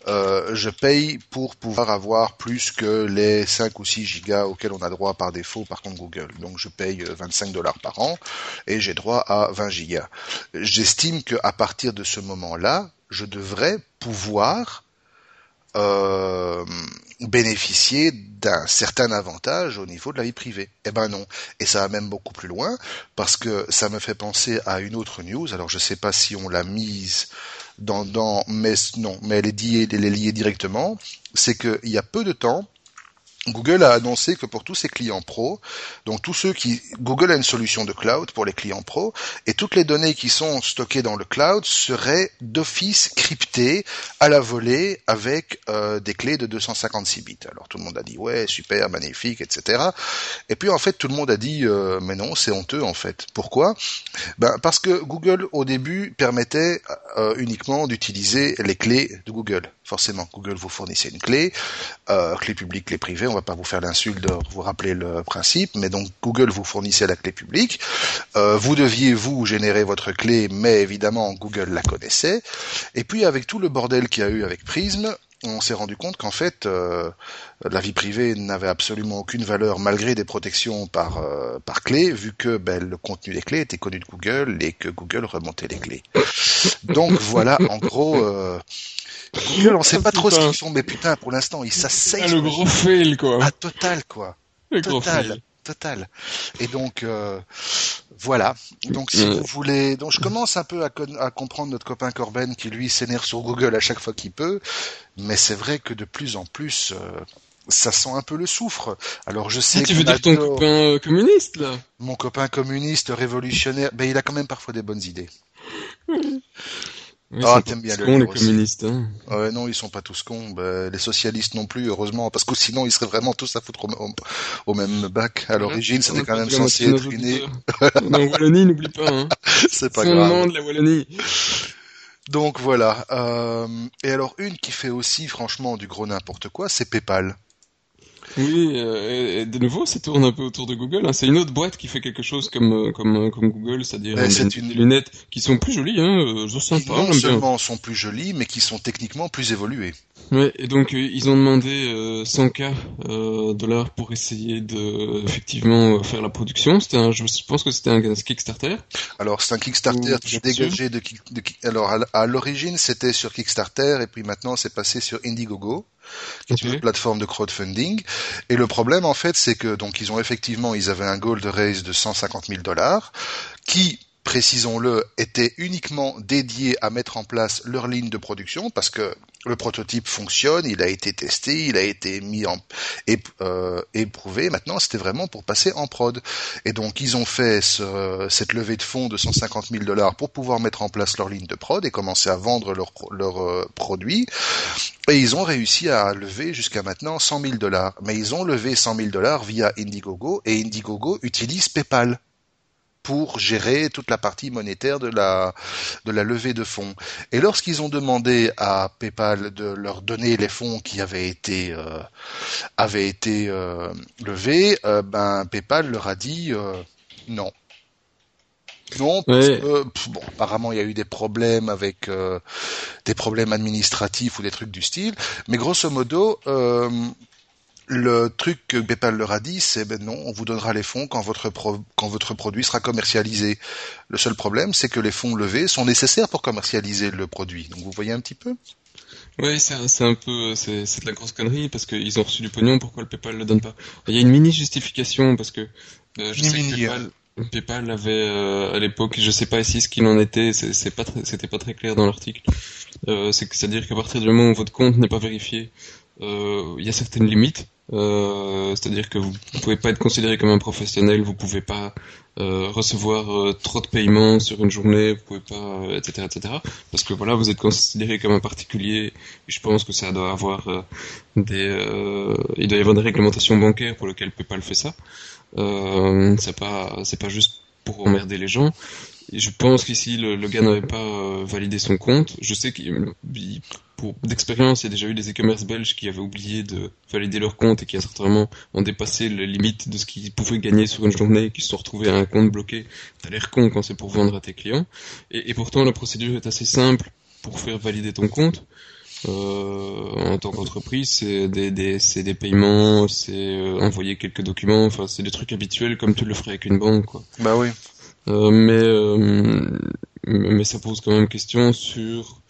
Speaker 1: Euh, je paye pour pouvoir avoir plus que les 5 ou 6 gigas auxquels on a droit par défaut par contre Google. Donc je paye 25 dollars par an et j'ai droit à 20 gigas. J'estime que à partir de ce moment-là, je devrais pouvoir euh, bénéficier d'un certain avantage au niveau de la vie privée. Eh ben non. Et ça va même beaucoup plus loin parce que ça me fait penser à une autre news. Alors je sais pas si on l'a mise dans, dans mais non, mais elle est liée, elle est liée directement. C'est qu'il y a peu de temps, Google a annoncé que pour tous ses clients pro, donc tous ceux qui Google a une solution de cloud pour les clients pro et toutes les données qui sont stockées dans le cloud seraient d'office cryptées à la volée avec euh, des clés de 256 bits. Alors tout le monde a dit ouais super magnifique etc. Et puis en fait tout le monde a dit euh, mais non c'est honteux en fait. Pourquoi? Ben parce que Google au début permettait euh, uniquement d'utiliser les clés de Google. Forcément Google vous fournissait une clé, clé publique, clé privée va pas vous faire l'insulte de vous rappeler le principe, mais donc Google vous fournissait la clé publique. Euh, vous deviez vous générer votre clé, mais évidemment Google la connaissait. Et puis avec tout le bordel qu'il y a eu avec Prism, on s'est rendu compte qu'en fait, euh, la vie privée n'avait absolument aucune valeur malgré des protections par euh, par clé, vu que ben, le contenu des clés était connu de Google et que Google remontait les clés. Donc voilà, en gros, Google, on sait pas trop ce qu'ils font, mais putain, pour l'instant, ils s'asseyent.
Speaker 2: Ah, le gros fail, quoi.
Speaker 1: Ah, total, quoi. Le total. Total. Et donc, euh, voilà. Donc, si vous voulez, donc je commence un peu à, à comprendre notre copain Corben qui lui s'énerve sur Google à chaque fois qu'il peut, mais c'est vrai que de plus en plus, euh, ça sent un peu le soufre. Alors je sais.
Speaker 2: Ah, tu veux dire ton copain euh, communiste là?
Speaker 1: Mon copain communiste révolutionnaire, ben il a quand même parfois des bonnes idées.
Speaker 2: Ah, t'aimes bien le cons, les communistes. Hein.
Speaker 1: Ouais, non, ils sont pas tous cons. Bah, les socialistes non plus, heureusement, parce que sinon ils seraient vraiment tous à foutre au, même bac. À l'origine, c'était quand même censé être une.
Speaker 2: non, Wallonie, n'oublie pas. Hein.
Speaker 1: C'est pas grave.
Speaker 2: de la Wallonie.
Speaker 1: Donc voilà. Euh... Et alors une qui fait aussi, franchement, du gros n'importe quoi, c'est PayPal.
Speaker 2: Oui, euh, et de nouveau, ça tourne un peu autour de Google. Hein. C'est une autre boîte qui fait quelque chose comme euh, comme euh, comme Google, c'est-à-dire des une... lunettes qui sont plus jolies, hein, euh, sympa. Qui
Speaker 1: non seulement sont plus jolies, mais qui sont techniquement plus évoluées.
Speaker 2: Ouais, et donc ils ont demandé 100K dollars pour essayer de effectivement faire la production. C'était un, je pense que c'était un Kickstarter.
Speaker 1: Alors c'est un Kickstarter qui est dégagé de, de, alors à l'origine c'était sur Kickstarter et puis maintenant c'est passé sur Indiegogo qui est une plateforme de crowdfunding. Et le problème, en fait, c'est que donc ils ont effectivement, ils avaient un goal de raise de 150 000 dollars, qui précisons-le, était uniquement dédié à mettre en place leur ligne de production parce que le prototype fonctionne, il a été testé, il a été mis en euh, éprouvé. Maintenant, c'était vraiment pour passer en prod. Et donc, ils ont fait cette levée de fonds de 150 000 dollars pour pouvoir mettre en place leur ligne de prod et commencer à vendre leurs leur, euh, produits. Et ils ont réussi à lever jusqu'à maintenant 100 000 dollars. Mais ils ont levé 100 000 dollars via Indiegogo et Indiegogo utilise PayPal pour gérer toute la partie monétaire de la de la levée de fonds. Et lorsqu'ils ont demandé à PayPal de leur donner les fonds qui avaient été euh, avaient été euh, levés, euh, ben PayPal leur a dit non. Non, parce que bon, apparemment il y a eu des problèmes avec des problèmes administratifs ou des trucs du style, mais grosso modo, le truc que PayPal leur a dit, c'est ben non, on vous donnera les fonds quand votre quand votre produit sera commercialisé. Le seul problème, c'est que les fonds levés sont nécessaires pour commercialiser le produit. Donc vous voyez un petit peu?
Speaker 2: Oui, c'est un, peu, c'est de la grosse connerie parce qu'ils ont reçu du pognon. Pourquoi le PayPal le donne pas? Il y a une mini justification parce que euh, je sais que PayPal, PayPal avait euh, à l'époque, je sais pas ici ce qu'il en était, c'est pas c'était pas très clair dans l'article. Euh, c'est-à-dire qu'à partir du moment où votre compte n'est pas vérifié, euh, il y a certaines limites. Euh, c'est-à-dire que vous ne pouvez pas être considéré comme un professionnel, vous pouvez pas euh, recevoir euh, trop de paiements sur une journée, vous pouvez pas, etc., etc. Parce que voilà, vous êtes considéré comme un particulier. Et je pense que ça doit avoir des, il doit y avoir des réglementations bancaires pour lesquelles PayPal fait ça. c'est pas, c'est pas juste pour emmerder les gens. Et je pense qu'ici le, le, gars n'avait pas validé son compte. Je sais qu'il pour d'expérience, il y a déjà eu des e-commerce belges qui avaient oublié de valider leur compte et qui certainement ont dépassé les limites de ce qu'ils pouvaient gagner sur une journée et qui se sont retrouvés à un compte bloqué. T'as l'air con quand c'est pour vendre à tes clients. Et, pourtant, la procédure est assez simple pour faire valider ton compte. Euh, en tant qu'entreprise, c'est des, des, des paiements, c'est euh, envoyer quelques documents, enfin c'est des trucs habituels comme tu le ferais avec une banque. Quoi.
Speaker 1: Bah oui.
Speaker 2: Euh, mais euh, mais ça pose quand même question sur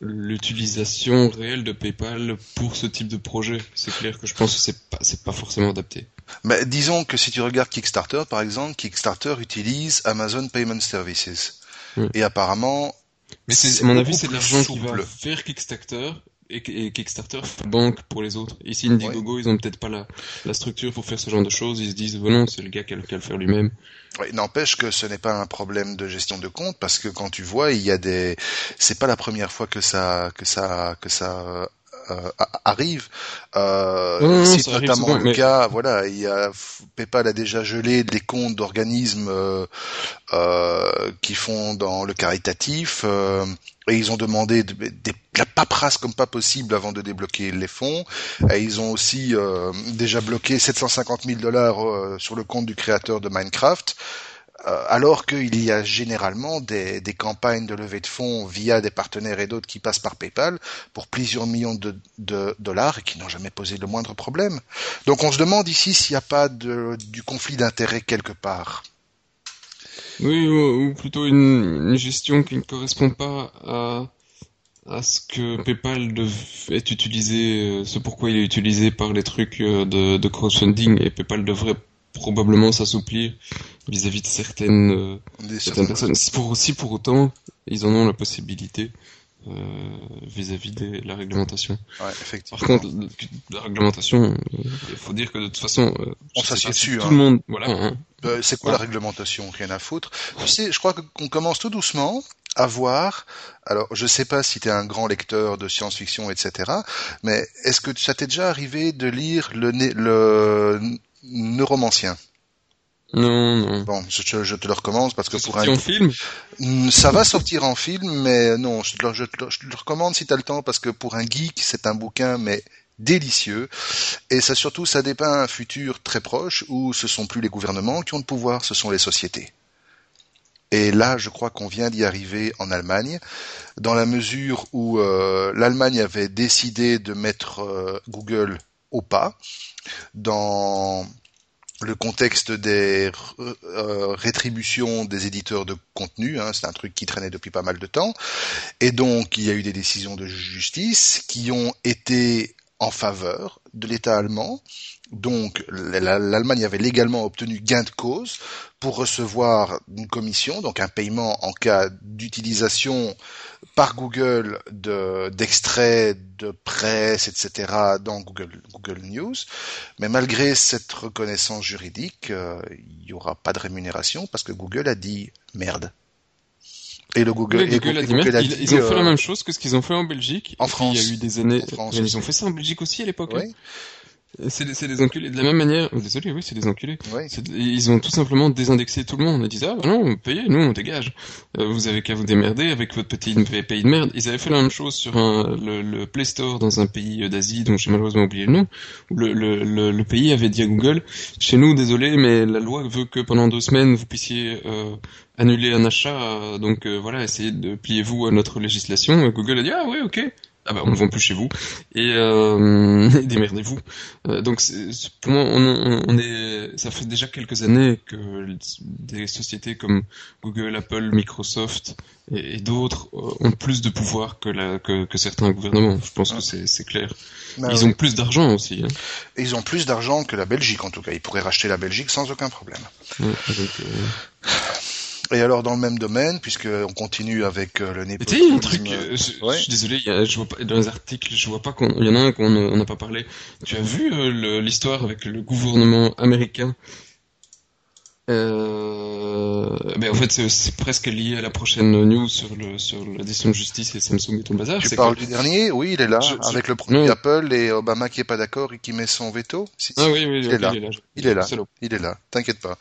Speaker 2: l'utilisation réelle de PayPal pour ce type de projet. C'est clair que je pense que c'est pas c'est pas forcément adapté.
Speaker 1: Mais disons que si tu regardes Kickstarter par exemple, Kickstarter utilise Amazon Payment Services. Et apparemment
Speaker 2: Mais c'est à mon avis c'est de l'argent qui va faire Kickstarter et, Kickstarter banque pour les autres. Ici Indiegogo, ils ont peut-être pas la, la structure pour faire ce genre de choses, ils se disent bon non, c'est le gars qui a, qui a le faire lui-même.
Speaker 1: Oui, n'empêche que ce n'est pas un problème de gestion de compte parce que quand tu vois, il y a des, c'est pas la première fois que ça, que ça, que ça euh, arrive. Euh, c'est notamment le cas. Voilà, il y a PayPal a déjà gelé des comptes d'organismes euh, euh, qui font dans le caritatif euh, et ils ont demandé de, de, la paperasse comme pas possible avant de débloquer les fonds. Et ils ont aussi déjà bloqué 750 000 dollars sur le compte du créateur de Minecraft. Euh, alors qu'il y a généralement des, campagnes de levée de fonds via des partenaires et d'autres qui passent par PayPal pour plusieurs millions de, dollars et qui n'ont jamais posé le moindre problème. Donc on se demande ici s'il n'y a pas du conflit d'intérêts quelque part.
Speaker 2: Oui, ou, plutôt une, gestion qui ne correspond pas à, ce que PayPal est utilisé, euh, ce pourquoi il est utilisé par les trucs euh, de, de crowdfunding et PayPal devrait probablement s'assouplir vis-à-vis de certaines, euh, certaines personnes. Si pour, aussi pour autant, ils en ont la possibilité euh, vis-à-vis de la réglementation.
Speaker 1: Ouais, effectivement.
Speaker 2: Par contre, la réglementation, euh, il faut dire que de toute façon,
Speaker 1: on s'assied dessus.
Speaker 2: Tout le hein. monde, voilà. Hein.
Speaker 1: c'est quoi la réglementation? Rien à foutre. Tu sais, je crois qu'on commence tout doucement à voir. Alors, je sais pas si tu es un grand lecteur de science-fiction, etc. Mais est-ce que ça t'est déjà arrivé de lire le, le neuromancien.
Speaker 2: Non, non.
Speaker 1: Bon, je, te le recommande parce que
Speaker 2: pour un en film,
Speaker 1: mm, ça va sortir en film, mais non, je te, le, recommande si tu as le temps parce que pour un geek, c'est un bouquin mais délicieux et ça surtout ça dépeint un futur très proche où ce sont plus les gouvernements qui ont le pouvoir, ce sont les sociétés. Et là, je crois qu'on vient d'y arriver en Allemagne, dans la mesure où euh, l'Allemagne avait décidé de mettre euh, Google au pas dans le contexte des euh, rétributions des éditeurs de contenu, hein, c'est un truc qui traînait depuis pas mal de temps, et donc il y a eu des décisions de justice qui ont été en faveur de l'État allemand. Donc l'Allemagne avait légalement obtenu gain de cause pour recevoir une commission, donc un paiement en cas d'utilisation par Google d'extraits de, presse, etc. dans Google, Google News. Mais malgré cette reconnaissance juridique, euh, il n'y aura pas de rémunération parce que Google a dit merde.
Speaker 2: Et le Google, et Google, a dit, Google a dit ils, ont fait la euh, même chose que ce qu'ils ont fait en Belgique.
Speaker 1: En France.
Speaker 2: Il y a eu des années. ils ont fait ça en Belgique aussi à l'époque.
Speaker 1: Oui.
Speaker 2: C'est des, c'est des enculés. De la même manière, désolé, oui, c'est des enculés.
Speaker 1: Ouais.
Speaker 2: C'est- Ils ont tout simplement désindexé tout le monde. Ils disent ah bah non, payez, nous on dégage. Euh, vous avez qu'à vous démerder avec votre petit pays de merde. Ils avaient fait la même chose sur un, le, le Play Store dans un pays euh, d'Asie dont j'ai malheureusement oublié le nom. Où le, le, le, le pays avait dit à Google chez nous désolé mais la loi veut que pendant deux semaines vous puissiez euh, annuler un achat. euh, donc euh, voilà, essayez de pliez-vous à notre législation. Et Google a dit ah ouais ok. Ah bah on ne vend plus chez vous et euh, démerdez-vous. Euh, donc c'est- c'est- pour moi, on, on- on est, ça fait déjà quelques années que des sociétés comme Google, Apple, Microsoft et, et d'autres euh, ont plus de pouvoir que, la, que, que certains gouvernements. Je pense que c'est c'est clair.
Speaker 1: Bah
Speaker 2: Ils
Speaker 1: oui.
Speaker 2: ont plus d'argent aussi. Hein.
Speaker 1: Et Ils ont plus d'argent que la Belgique, en tout cas. Ils pourraient racheter la Belgique sans aucun problème.
Speaker 2: Ouais, donc, euh,
Speaker 1: Et alors, dans le même domaine, puisque on continue avec euh, le népotisme...
Speaker 2: tu sais, un truc, euh, je,
Speaker 1: Ouais.
Speaker 2: je suis désolé, il y a- je vois pas, dans les articles, je vois pas qu'on, il y en a un qu'on n'a pas parlé. Tu as vu euh, l'histoire avec le gouvernement américain euh, ben en fait, c'est- presque lié à la prochaine news sur le sur la décision de justice et Samsung et tout le bazar.
Speaker 1: Tu
Speaker 2: c'est
Speaker 1: parles
Speaker 2: que-
Speaker 1: du dernier Oui, il est là,
Speaker 2: Je- je-
Speaker 1: avec le
Speaker 2: Non.
Speaker 1: Apple et Obama qui est pas d'accord et qui met son veto. Si,
Speaker 2: Ah oui, oui,
Speaker 1: il est là.
Speaker 2: il est là.
Speaker 1: Il est là.
Speaker 2: Salaud.
Speaker 1: Il est là, t'inquiète pas.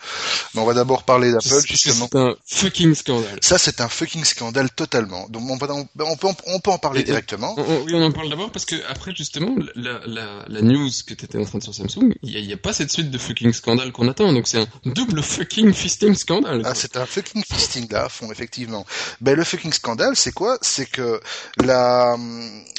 Speaker 1: Mais on va d'abord parler d'Apple, justement.
Speaker 2: C'est un fucking scandale.
Speaker 1: Ça, c'est un fucking scandale totalement. Donc, on, va, on, on peut, on peut en parler
Speaker 2: Et-
Speaker 1: directement.
Speaker 2: On- on- oui, on en parle d'abord parce que après justement la, la, la news que t'étais en train de sur Samsung, il y y a pas cette suite de fucking scandale qu'on attend, donc c'est un double fucking fisting scandale.
Speaker 1: Ah, c'est un fucking fisting là, à fond, effectivement. Ben, le fucking scandale, c'est quoi? C'est que la,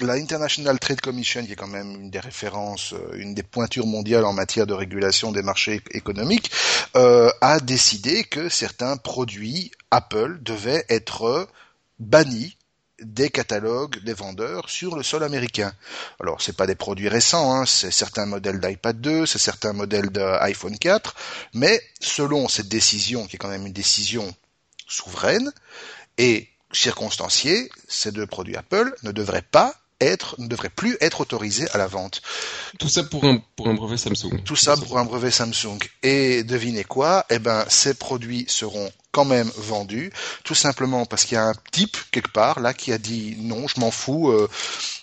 Speaker 1: la International Trade Commission, qui est quand même une des références, euh, une des pointures mondiales en matière de régulation des marchés économiques, euh, a décidé que certains produits Apple devaient être bannis des catalogues des vendeurs sur le sol américain. Alors, c'est pas des produits récents, hein, c'est certains modèles d'iPad 2, c'est certains modèles d'iPhone 4, mais selon cette décision, qui est quand même une décision souveraine et circonstanciée, ces deux produits Apple ne devraient pas être, ne devraient plus être autorisés à la vente.
Speaker 2: Tout ça pour un pour un brevet Samsung.
Speaker 1: Tout ça pour un brevet Samsung. Et devinez quoi? Eh ben, ces produits seront quand même vendus, tout simplement parce qu'il y a un type quelque part là qui a dit non, je m'en fous, euh,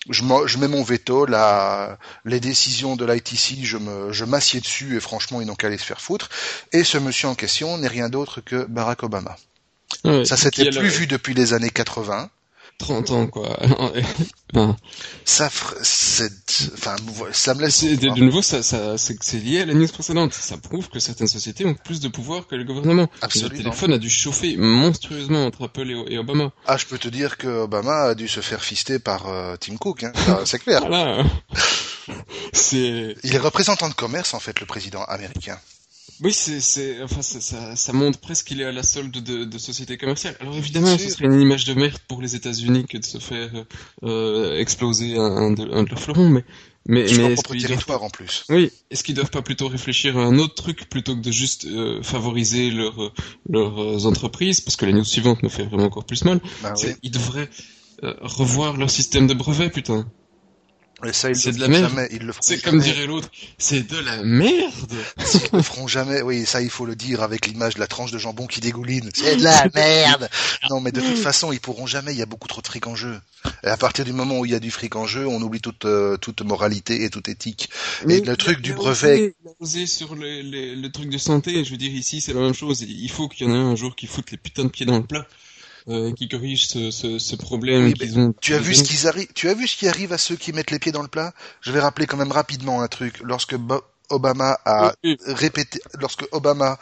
Speaker 1: je, mets mon veto, là, les décisions de l'ITC, je me, je m'assieds dessus et franchement ils n'ont qu'à aller se faire foutre. Et ce monsieur en question n'est rien d'autre que Barack Obama.
Speaker 2: Ouais,
Speaker 1: Ça s'était
Speaker 2: le-
Speaker 1: plus vu depuis les années 80.
Speaker 2: 30 ans quoi. Enfin,
Speaker 1: Ça, enfin, ça me laisse.
Speaker 2: de, nouveau ça ça c'est lié à la news précédente. Ça prouve que certaines sociétés ont plus de pouvoir que le gouvernement.
Speaker 1: Absolument.
Speaker 2: Le téléphone a dû chauffer monstrueusement entre Apple et, et Obama.
Speaker 1: Ah, je peux te dire que Obama a dû se faire fister par euh, Tim Cook, hein. C'est clair.
Speaker 2: Voilà.
Speaker 1: Il est représentant de commerce en fait, le président américain.
Speaker 2: Oui, c'est, c'est, enfin, ça, ça, ça montre presque qu'il est à la solde de, de sociétés commerciales. Alors évidemment, ce serait une image de merde pour les États-Unis que de se faire euh, exploser un, un de, un de leurs fleurons, mais, mais,
Speaker 1: Sur
Speaker 2: mais est-ce
Speaker 1: propre
Speaker 2: qu'ils doivent
Speaker 1: en plus.
Speaker 2: oui, est-ce qu'ils doivent pas plutôt réfléchir à un autre truc plutôt que de juste euh, favoriser leurs leurs euh, entreprises, parce que la news suivante nous fait vraiment encore plus mal.
Speaker 1: Ben
Speaker 2: c'est
Speaker 1: oui.
Speaker 2: Ils devraient euh, revoir leur système de brevets, putain.
Speaker 1: Et ça, ils
Speaker 2: c'est
Speaker 1: le
Speaker 2: de la
Speaker 1: feront
Speaker 2: merde.
Speaker 1: jamais. Ils le feront
Speaker 2: C'est comme dirait l'autre, c'est de la merde.
Speaker 1: Ils le feront jamais. Oui, ça, il faut le dire avec l'image de la tranche de jambon qui dégouline. C'est de la merde. Non, mais de toute façon, ils pourront jamais. Il y a beaucoup trop de fric en jeu. Et à partir du moment où il y a du fric en jeu, on oublie toute euh, toute moralité et toute éthique.
Speaker 2: Mais
Speaker 1: le truc du brevet-
Speaker 2: osé- sur le, le, le truc de santé, je veux dire ici c'est la même chose. Il faut qu'il y en ait un jour qui foute les putains de pieds dans le plat, euh, qui corrige ce, ce, ce problème
Speaker 1: Oui,
Speaker 2: qu'ils ont.
Speaker 1: Tu as vu ce qu'ils arrivent, tu as vu ce qui arrive à ceux qui mettent les pieds dans le plat? Je vais rappeler quand même rapidement un truc. Lorsque Bo- Obama a
Speaker 2: Oui,
Speaker 1: répété, lorsque Obama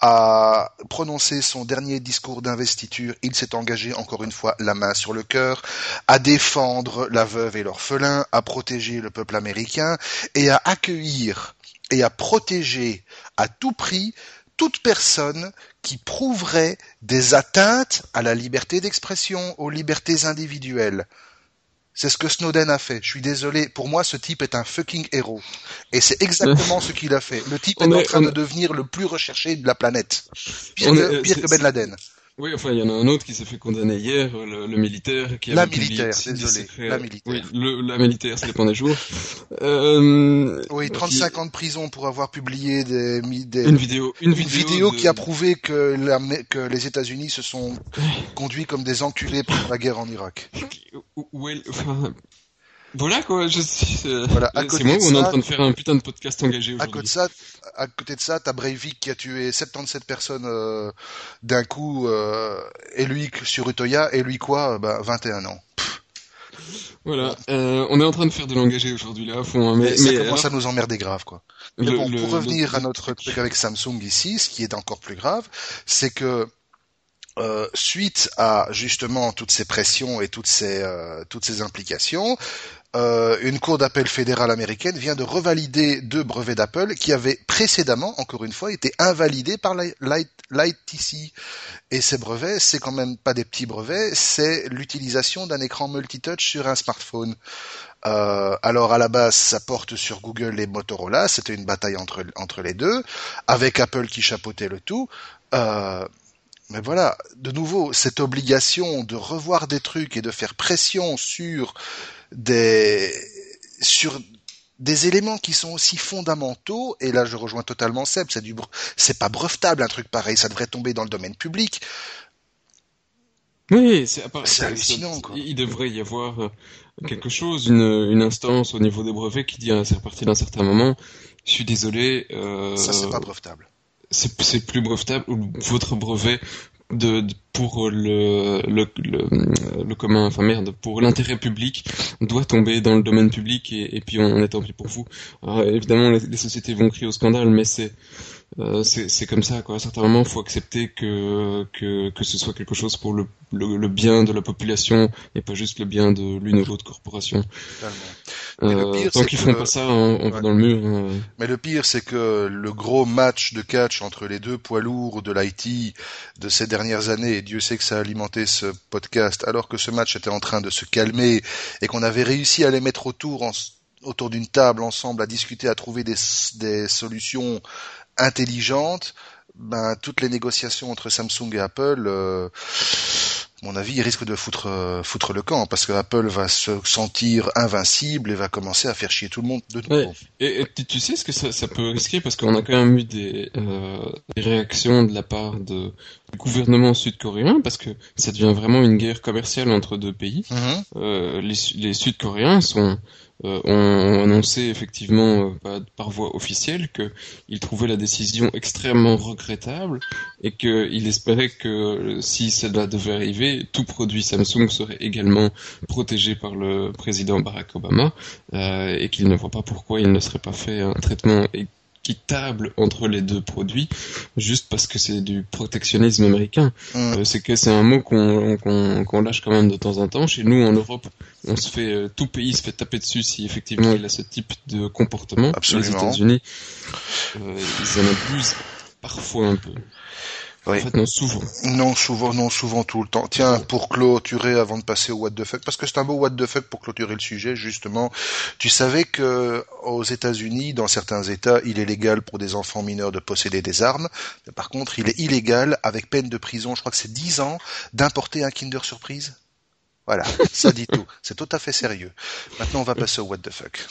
Speaker 1: a prononcé son dernier discours d'investiture, il s'est engagé encore une fois la main sur le cœur à défendre la veuve et l'orphelin, à protéger le peuple américain et à accueillir et à protéger à tout prix toute personne qui prouverait des atteintes à la liberté d'expression, aux libertés individuelles. C'est ce que Snowden a fait. Je suis désolé. Pour moi, ce type est un fucking héros. Et c'est exactement ce qu'il a fait. Le type est en train de devenir le plus recherché de la planète. Pire, que Ben Laden.
Speaker 2: Oui, enfin, il y en a un autre qui s'est fait condamner hier, le, le militaire. Qui
Speaker 1: La
Speaker 2: publié
Speaker 1: militaire,
Speaker 2: des
Speaker 1: désolé,
Speaker 2: secrets-
Speaker 1: la militaire.
Speaker 2: Oui, le, la militaire, ça dépend des jours. Euh,
Speaker 1: Oui, 35 ans de prison pour avoir publié des, des-
Speaker 2: Une vidéo, une,
Speaker 1: une vidéo
Speaker 2: de-
Speaker 1: qui a prouvé que, la- que les États-Unis se sont conduits comme des enculés pendant la guerre en Irak.
Speaker 2: où- enfin, Voilà quoi, je suis. euh,
Speaker 1: Voilà, à
Speaker 2: c'est moi on est en train de faire un putain de podcast engagé
Speaker 1: À côté de
Speaker 2: aujourd'hui.
Speaker 1: ça, à côté de ça, t'as Breivik qui a tué 77 personnes euh, d'un coup, euh, et lui sur Utoya, et lui quoi Ben 21 ans.
Speaker 2: Voilà, euh, on est en train de faire de l'engagé aujourd'hui là, à fond. hein, mais,
Speaker 1: Mais, ça
Speaker 2: mais
Speaker 1: commence
Speaker 2: alors,
Speaker 1: à nous emmerder grave, quoi. Mais
Speaker 2: le-
Speaker 1: bon,
Speaker 2: le-
Speaker 1: pour revenir
Speaker 2: le-
Speaker 1: à notre truc avec Samsung ici, ce qui est encore plus grave, c'est que euh, suite à justement toutes ces pressions et toutes ces euh, toutes ces implications, euh, une cour d'appel fédérale américaine vient de revalider deux brevets d'Apple qui avaient précédemment, encore une fois, été invalidés par l'ITC. Et ces brevets, c'est quand même pas des petits brevets, c'est l'utilisation d'un écran multitouch sur un smartphone. Euh, alors à la base, ça porte sur Google et Motorola. C'était une bataille entre entre les deux, avec Apple qui chapeautait le tout. Euh, mais voilà, de nouveau, cette obligation de revoir des trucs et de faire pression sur des sur des éléments qui sont aussi fondamentaux. Et là, je rejoins totalement Seb. C'est du c'est pas brevetable un truc pareil. Ça devrait tomber dans le domaine public.
Speaker 2: Oui, c'est
Speaker 1: hallucinant, quoi.
Speaker 2: Il devrait y avoir euh, quelque chose, une, une instance au niveau des brevets qui dit à partir d'un certain moment, je suis désolé, euh,
Speaker 1: Ça, c'est pas brevetable.
Speaker 2: c'est c'est plus brevetable ou votre brevet de, de- pour le le, le le commun enfin merde pour l'intérêt public doit tomber dans le domaine public et, puis on, est tant pis pour vous. Alors, évidemment les sociétés vont crier au scandale mais c'est euh, c'est comme ça quoi à certains moments il faut accepter que que que ce soit quelque chose pour le le, le bien de la population et pas juste le bien de l'une ou l'autre corporation
Speaker 1: Totalement. Mais le
Speaker 2: euh,
Speaker 1: pire,
Speaker 2: tant qu'ils font pas ça on, on va dans le mur hein.
Speaker 1: Mais le pire, c'est que le gros match de catch entre les deux poids lourds de l'IT de ces dernières années, et Dieu sait que ça a alimenté ce podcast, alors que ce match était en train de se calmer et qu'on avait réussi à les mettre autour, en- autour d'une table ensemble, à discuter, à trouver des, des solutions intelligentes, ben, toutes les négociations entre Samsung et Apple, euh, à mon avis, ils risquent de foutre, euh, foutre le camp, parce que Apple va se sentir invincible et va commencer à faire chier tout le monde de nouveau.
Speaker 2: Ouais. Et, et tu, sais ce que ça, ça peut risquer? Parce qu'on a quand même eu des, euh, des réactions de la part de, du gouvernement sud-coréen parce que ça devient vraiment une guerre commerciale entre deux pays.
Speaker 1: Mhm.
Speaker 2: Euh, les, les Sud-Coréens sont euh, ont annoncé effectivement euh, par, voie officielle qu'ils trouvaient la décision extrêmement regrettable et qu'ils espéraient que euh, si cela devait arriver, tout produit Samsung serait également protégé par le président Barack Obama euh, et qu'ils ne voient pas pourquoi il ne serait pas fait un traitement équitable entre les deux produits juste parce que c'est du protectionnisme américain.
Speaker 1: Mhm.
Speaker 2: Euh, c'est que c'est un mot qu'on qu'on qu'on lâche quand même de temps en temps. Chez nous, en Europe, on se fait euh, tout pays se fait taper dessus si effectivement il a ce type de comportement.
Speaker 1: Absolument.
Speaker 2: Les États-Unis, euh, ils en abusent parfois un peu.
Speaker 1: Oui.
Speaker 2: En fait, non, souvent.
Speaker 1: Non, souvent, non, souvent tout le temps. Tiens, pour clôturer avant de passer au what the fuck, parce que c'est un beau what the fuck pour clôturer le sujet, justement. Tu savais que aux États-Unis, dans certains États, il est légal pour des enfants mineurs de posséder des armes. Mais par contre, il est illégal, avec peine de prison, je crois que c'est 10 ans, d'importer un Kinder Surprise. Voilà, ça dit tout. C'est tout à fait sérieux. Maintenant, on va passer au what the fuck.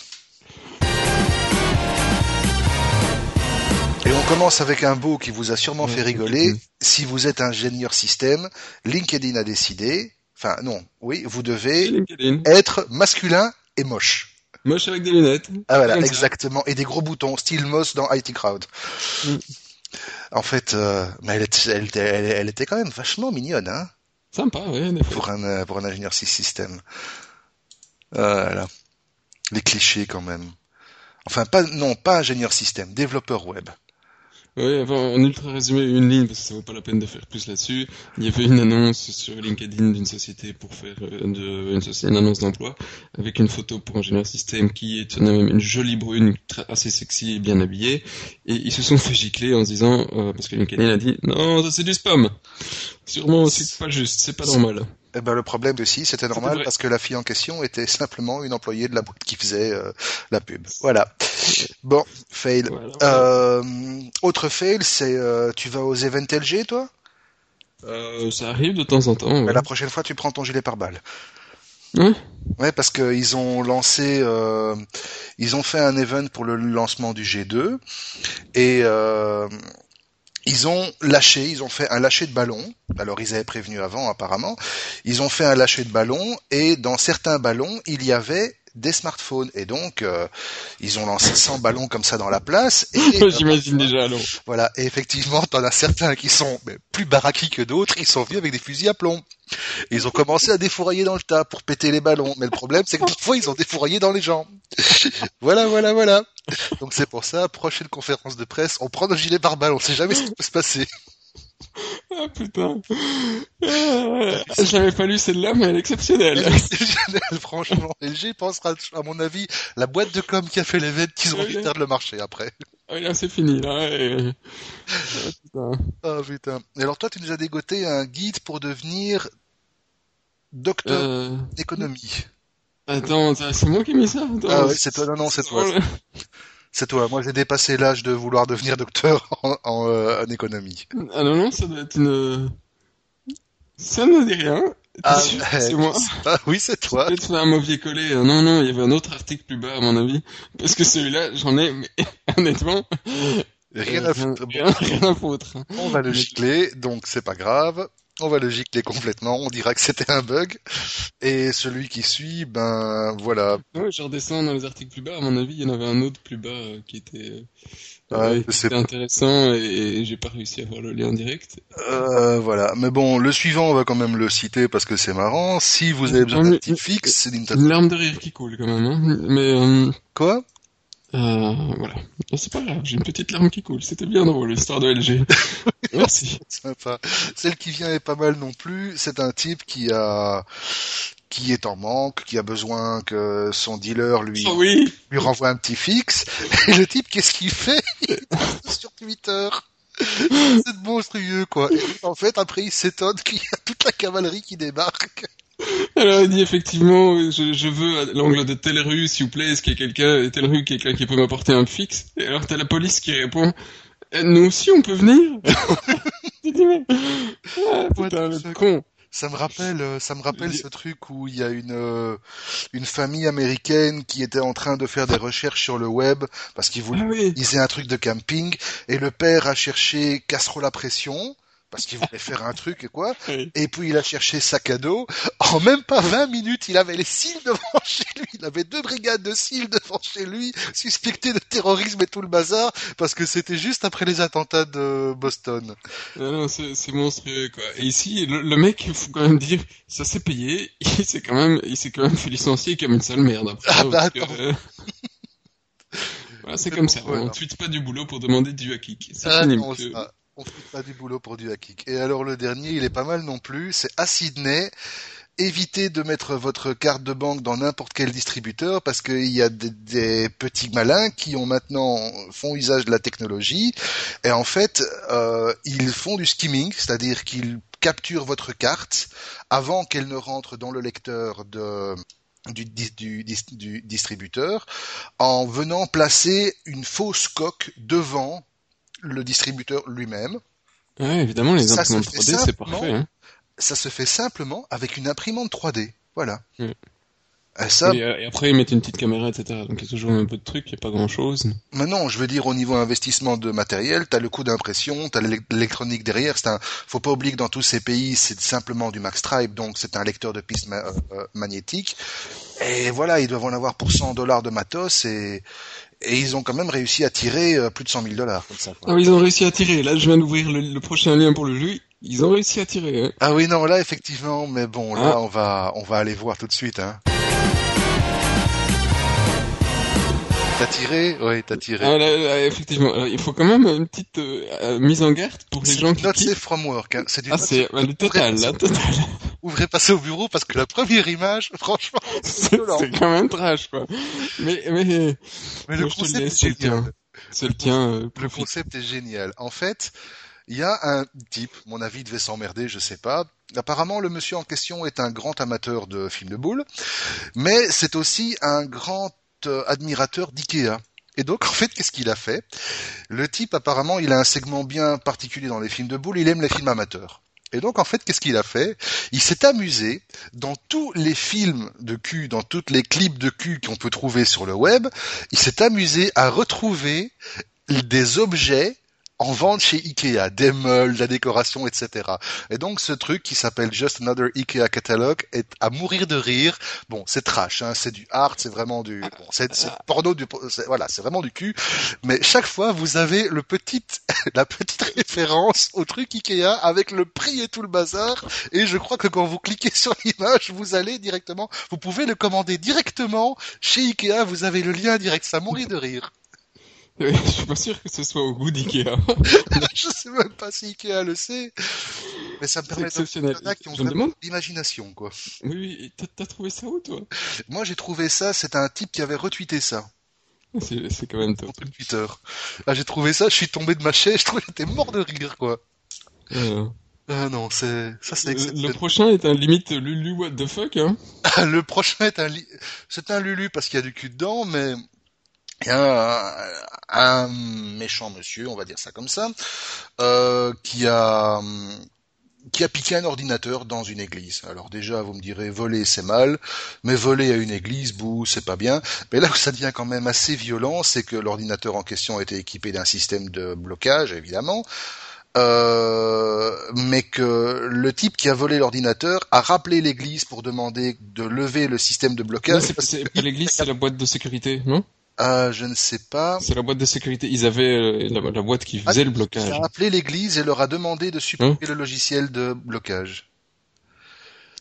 Speaker 1: Et on commence avec un beau qui vous a sûrement fait rigoler. Si vous êtes ingénieur système, LinkedIn a décidé, enfin non, oui, vous devez être masculin et moche.
Speaker 2: Moche avec des lunettes.
Speaker 1: Ah voilà, exactement. Et des gros boutons, style Moss dans IT Crowd.
Speaker 2: Mm.
Speaker 1: En fait, euh, mais elle, était- elle, était- elle, elle était quand même vachement mignonne, hein,
Speaker 2: Sympa, fois.
Speaker 1: pour un euh, pour un ingénieur sy- système. Voilà. Les clichés quand même. Enfin, pas non, pas ingénieur système, développeur web.
Speaker 2: Ouais, enfin, en ultra résumé, une ligne, parce que ça vaut pas la peine de faire plus là-dessus. Il y avait une annonce sur LinkedIn d'une société pour faire euh, une, annonce d'emploi, avec une photo pour ingénieur système qui est même une jolie brune, assez sexy et bien habillée. Et ils se sont fait gicler en se disant, euh, parce que LinkedIn a dit, non, ça c'est du spam. Sûrement, c'est pas juste, c'est pas normal.
Speaker 1: Eh ben, le problème aussi, c'était normal parce que la fille en question était simplement une employée de la boîte qui faisait euh, la pub. Voilà. Bon, fail.
Speaker 2: Voilà.
Speaker 1: Euh, autre fail, c'est euh, tu vas aux events LG, toi?
Speaker 2: Euh, ça arrive de temps en temps. ouais.
Speaker 1: La prochaine fois, tu prends ton gilet pare-balles.
Speaker 2: Hein
Speaker 1: Ouais, parce que ils ont lancé, euh, ils ont fait un event pour le lancement du G2 et euh, ils ont lâché, ils ont fait un lâcher de ballon. Alors ils avaient prévenu avant apparemment. Ils ont fait un lâcher de ballon et dans certains ballons il y avait des smartphones. Et donc, euh, ils ont lancé 100 ballons comme ça dans la place. Et,
Speaker 2: J'imagine déjà, alors.
Speaker 1: Voilà, et effectivement, t'en as certains qui sont plus baraquis que d'autres, ils sont venus avec des fusils à plomb. ils ont commencé à défourailler dans le tas pour péter les ballons. Mais le problème, c'est que parfois, ils ont défouraillé dans les gens. voilà, voilà, voilà. Donc c'est pour ça, prochaine conférence de presse, on prend nos gilets par balle, on sait jamais ce qui peut se passer.
Speaker 2: Ah putain. Euh, J'avais pas lu celle-là, mais elle est exceptionnelle.
Speaker 1: Elle est exceptionnelle, franchement. LG pensera, à mon avis, la boîte de com qui a fait l'événement qu'ils ont envie de le marché après.
Speaker 2: Ah, là, c'est fini, là. Et...
Speaker 1: Ah, putain. Ah, putain. Et alors, toi, tu nous as dégoté un guide pour devenir docteur euh... d'économie.
Speaker 2: Attends, c'est moi qui ai mis ça Attends,
Speaker 1: Ah oui, c'est toi, non, non, c'est toi. C'est toi. Moi, j'ai dépassé l'âge de vouloir devenir docteur en, en, euh, en, économie.
Speaker 2: Ah non, non, ça doit être une... Ça ne dit rien.
Speaker 1: Ah, c'est moi. Ah, oui, c'est toi.
Speaker 2: Peut-être un mauvais collé. Non, non, il y avait un autre article plus bas, à mon avis. Parce que celui-là, j'en ai, mais honnêtement...
Speaker 1: Rien à foutre.
Speaker 2: Rien, rien à foutre.
Speaker 1: On va le gicler, donc c'est pas grave on va le gicler complètement, on dira que c'était un bug. Et celui qui suit, ben voilà.
Speaker 2: Ouais, je redescends dans les articles plus bas, à mon avis, il y en avait un autre plus bas euh, qui était, euh, qui était intéressant et, et j'ai pas réussi à voir le lien direct.
Speaker 1: Euh, voilà, mais bon, le suivant, on va quand même le citer parce que c'est marrant. Si vous avez besoin d'un petit fixe, c'est.
Speaker 2: Une larme de rire qui coule quand même, hein. Mais euh...
Speaker 1: quoi?
Speaker 2: Euh, voilà. C'est pas grave, j'ai une petite larme qui coule. C'était bien drôle, l'histoire de LG. Merci.
Speaker 1: Sympa. Celle qui vient est pas mal non plus. C'est un type qui a, qui est en manque, qui a besoin que son dealer lui,
Speaker 2: oh oui.
Speaker 1: lui renvoie un petit fixe. Et le type, qu'est-ce qu'il fait? Il sur Twitter. C'est monstrueux, quoi. Et en fait, après, il s'étonne qu'il y a toute la cavalerie qui débarque.
Speaker 2: Alors il dit effectivement, je, je veux l'angle de telle rue, s'il vous plaît, est-ce qu'il y a quelqu'un, telle rue, quelqu'un qui peut m'apporter un fixe? Et alors t'as la police qui répond, eh, nous aussi on peut venir. Tu dis mais, ah, putain, le con.
Speaker 1: ça me rappelle, ça me rappelle ce truc où il y a une euh, une famille américaine qui était en train de faire des recherches sur le web parce qu'ils voulaient,
Speaker 2: ah oui.
Speaker 1: ils faisaient un truc de camping et le père a cherché casserole à pression parce qu'il voulait faire un truc et quoi.
Speaker 2: Oui.
Speaker 1: Et puis il a cherché sac à dos. En même pas 20 minutes, il avait les cils devant chez lui. Il avait deux brigades de cils devant chez lui, suspectés de terrorisme et tout le bazar, parce que c'était juste après les attentats de Boston.
Speaker 2: C'est monstrueux quoi. Et ici, le, le, mec, il faut quand même dire, ça s'est payé. Il s'est quand même, il s'est quand même fait licencier comme une sale merde. Après,
Speaker 1: ah bah attends.
Speaker 2: Que, euh... voilà, c'est comme ça. On
Speaker 1: non.
Speaker 2: tweet pas du boulot pour demander du hack. C'est
Speaker 1: Ah, non, ça, on pas du boulot pour du hacking. Et alors le dernier, il est pas mal non plus. C'est à Sydney. Évitez de mettre votre carte de banque dans n'importe quel distributeur parce qu'il y a des, des, petits malins qui ont maintenant font usage de la technologie et en fait euh, ils font du skimming, c'est-à-dire qu'ils capturent votre carte avant qu'elle ne rentre dans le lecteur de du, du, du distributeur en venant placer une fausse coque devant le distributeur lui-même.
Speaker 2: Ouais, évidemment, les
Speaker 1: Ça
Speaker 2: imprimantes
Speaker 1: fait
Speaker 2: 3D, c'est parfait. Hein.
Speaker 1: Ça se fait simplement avec une imprimante 3D. Voilà.
Speaker 2: Mm.
Speaker 1: Et ça,
Speaker 2: Et, euh, et après, ils mettent une petite caméra, etc. Donc il y a toujours un peu de trucs, il n'y a pas grand-chose.
Speaker 1: maintenant, je veux dire, au niveau investissement de matériel, t'as le coût d'impression, t'as l'électronique derrière. C'est un, faut pas oublier que dans tous ces pays, c'est simplement du Max Stripe, donc c'est un lecteur de piste ma- euh, magnétique. Et voilà, ils doivent en avoir pour 100 dollars de matos et, et ils ont quand même réussi à tirer euh, plus de 100 000 dollars comme ça. quoi.
Speaker 2: Ah oui, ils ont réussi à tirer. Là, je viens d'ouvrir le, le prochain lien pour le jeu. Ils ont réussi à tirer. Hein.
Speaker 1: Ah oui, non, là, effectivement, mais bon, là,
Speaker 2: Ah.
Speaker 1: on va, on va aller voir tout de suite, hein. T'as tiré? Oui, t'as tiré.
Speaker 2: Ah, là, là, effectivement, Alors, il faut quand même une petite euh, euh, mise en garde pour les gens qui
Speaker 1: not safe from work, hein. C'est du
Speaker 2: Ah, c'est euh, le total, là, total.
Speaker 1: ouvrez passer au bureau parce que la première image, franchement,
Speaker 2: C'est quand même trash, quoi. Mais, mais,
Speaker 1: mais le concept
Speaker 2: c'est le
Speaker 1: génial.
Speaker 2: tien. C'est le tien. euh,
Speaker 1: Le concept est génial. En fait, il y a un type, mon avis devait s'emmerder, je sais pas. Apparemment, le monsieur en question est un grand amateur de films de boules, mais c'est aussi un grand euh, admirateur d'IKEA. Et donc, en fait, qu'est-ce qu'il a fait? Le type, apparemment, il a un segment bien particulier dans les films de boules, il aime les films amateurs. Et donc, en fait, qu'est-ce qu'il a fait? Il s'est amusé dans tous les films de cul, dans toutes les clips de cul qu'on peut trouver sur le web, il s'est amusé à retrouver des objets en vente chez Ikea, des meubles, de la décoration, etc. Et donc ce truc qui s'appelle Just Another Ikea Catalog est à mourir de rire. Bon, c'est trash, hein, c'est du art, c'est vraiment du, bon, c'est porno du, voilà, c'est vraiment du cul. Mais chaque fois, vous avez le petit, la petite référence au truc Ikea avec le prix et tout le bazar. Et je crois que quand vous cliquez sur l'image, vous allez directement, vous pouvez le commander directement chez Ikea. Vous avez le lien direct, ça mourir de rire.
Speaker 2: Je suis pas sûr que ce soit au goût d'Ikea.
Speaker 1: je sais même pas si Ikea le sait. Mais ça me permet
Speaker 2: de
Speaker 1: qui ont vraiment l'imagination, quoi.
Speaker 2: Oui, oui. T'as trouvé ça où, toi?
Speaker 1: Moi, j'ai trouvé ça. C'est un type qui avait retweeté ça.
Speaker 2: C'est quand même top.
Speaker 1: Twitter. Là, j'ai trouvé ça. Je suis tombé de ma chaise. Je trouvais que j'étais mort de rire, quoi. Ah non, c'est ça c'est
Speaker 2: Le prochain est un limite Lulu what the fuck hein?
Speaker 1: le prochain est un c'est un Lulu parce qu'il y a du cul dedans mais a un, méchant monsieur, on va dire ça comme ça, euh, qui a qui piqué un ordinateur dans une église. Alors déjà, vous me direz, voler c'est mal, mais voler à une église, bouh, c'est pas bien. Mais là où ça devient quand même assez violent, c'est que l'ordinateur en question était équipé d'un système de blocage, évidemment, euh, mais que le type qui a volé l'ordinateur a rappelé l'église pour demander de lever le système de blocage.
Speaker 2: c'est pas l'église, c'est la boîte de sécurité, non?
Speaker 1: Euh, je ne sais pas.
Speaker 2: C'est la boîte de sécurité. Ils avaient euh, la, boîte qui faisait le blocage. Il
Speaker 1: a appelé l'église et leur a demandé de supprimer hein le logiciel de blocage.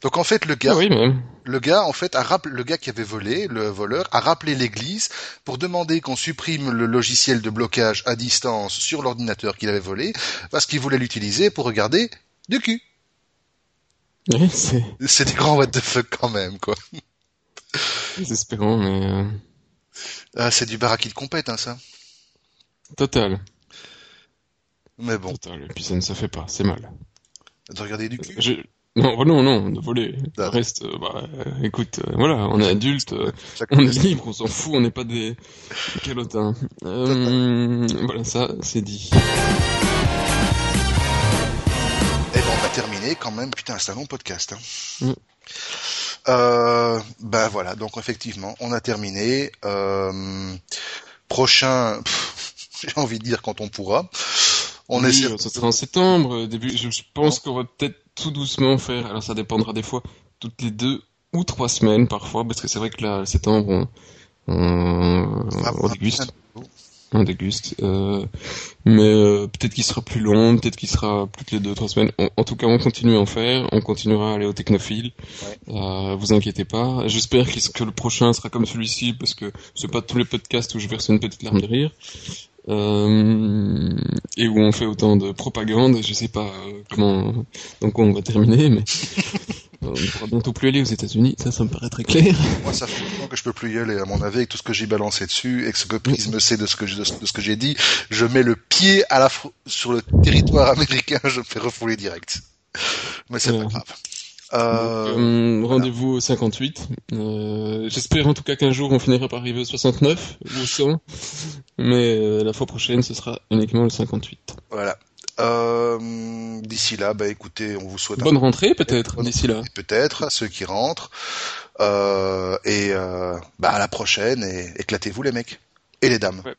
Speaker 1: Donc en fait le gars,
Speaker 2: ah
Speaker 1: le gars en fait a rappelé, le gars qui avait volé, le voleur, a rappelé l'église pour demander qu'on supprime le logiciel de blocage à distance sur l'ordinateur qu'il avait volé parce qu'il voulait l'utiliser pour regarder du cul.
Speaker 2: c'est.
Speaker 1: C'est des grands what the fuck quand même quoi.
Speaker 2: Désespérant mais. Euh,
Speaker 1: ah, c'est du baraki de compète, hein, ça.
Speaker 2: Total.
Speaker 1: Mais bon.
Speaker 2: Total. Et puis ça ne se fait pas, c'est mal.
Speaker 1: De regarder du cul.
Speaker 2: Non, non, non, de voler. Reste, euh, bah, euh, écoute, euh, voilà, on est adulte, on est libre, on s'en fout, on n'est pas des, calotins. voilà, ça, c'est dit.
Speaker 1: Et eh ben, on va terminer quand même, putain, c'est un long podcast. Hein. Mm. Euh, ben voilà, donc effectivement, on a terminé. Euh, prochain, j'ai envie de dire quand on pourra.
Speaker 2: On oui, essaie... ça sera en septembre, début. Je pense qu'on va peut-être tout doucement faire. Alors ça dépendra des fois, toutes les deux ou trois semaines parfois, parce que c'est vrai que là, septembre, on, on, on déguste on déguste. Euh, mais euh, peut-être qu'il sera plus long, peut-être qu'il sera plus que les deux trois semaines. En, tout cas, on continue à en faire, on continuera à aller au technophile. Euh, vous inquiétez pas. J'espère que le prochain sera comme celui-ci parce que c'est pas tous les podcasts où je verse une petite larme de rire. Euh, et où on fait autant de propagande, je sais pas comment, donc on va terminer, mais on pourra bientôt plus aller aux États-Unis, ça, ça me paraît très clair.
Speaker 1: Moi, ça fait longtemps que je peux plus y aller, à mon avis, avec tout ce que j'ai balancé dessus, et que ce que Prisme sait de ce que, de ce que j'ai dit, je mets le pied à la sur le territoire américain, je me fais refouler direct. Mais c'est pas grave.
Speaker 2: Euh... euh rendez-vous au 58. Euh, J'espère en tout cas qu'un jour on finira par arriver au 69 ou au 100. Mais euh, la fois prochaine, ce sera uniquement le 58.
Speaker 1: Voilà. Euh, d'ici là, bah écoutez, on vous souhaite
Speaker 2: bonne rentrée peut-être. D'ici là,
Speaker 1: peut-être à ceux qui rentrent. et bah à la prochaine et éclatez-vous les mecs et les dames.
Speaker 2: Ouais.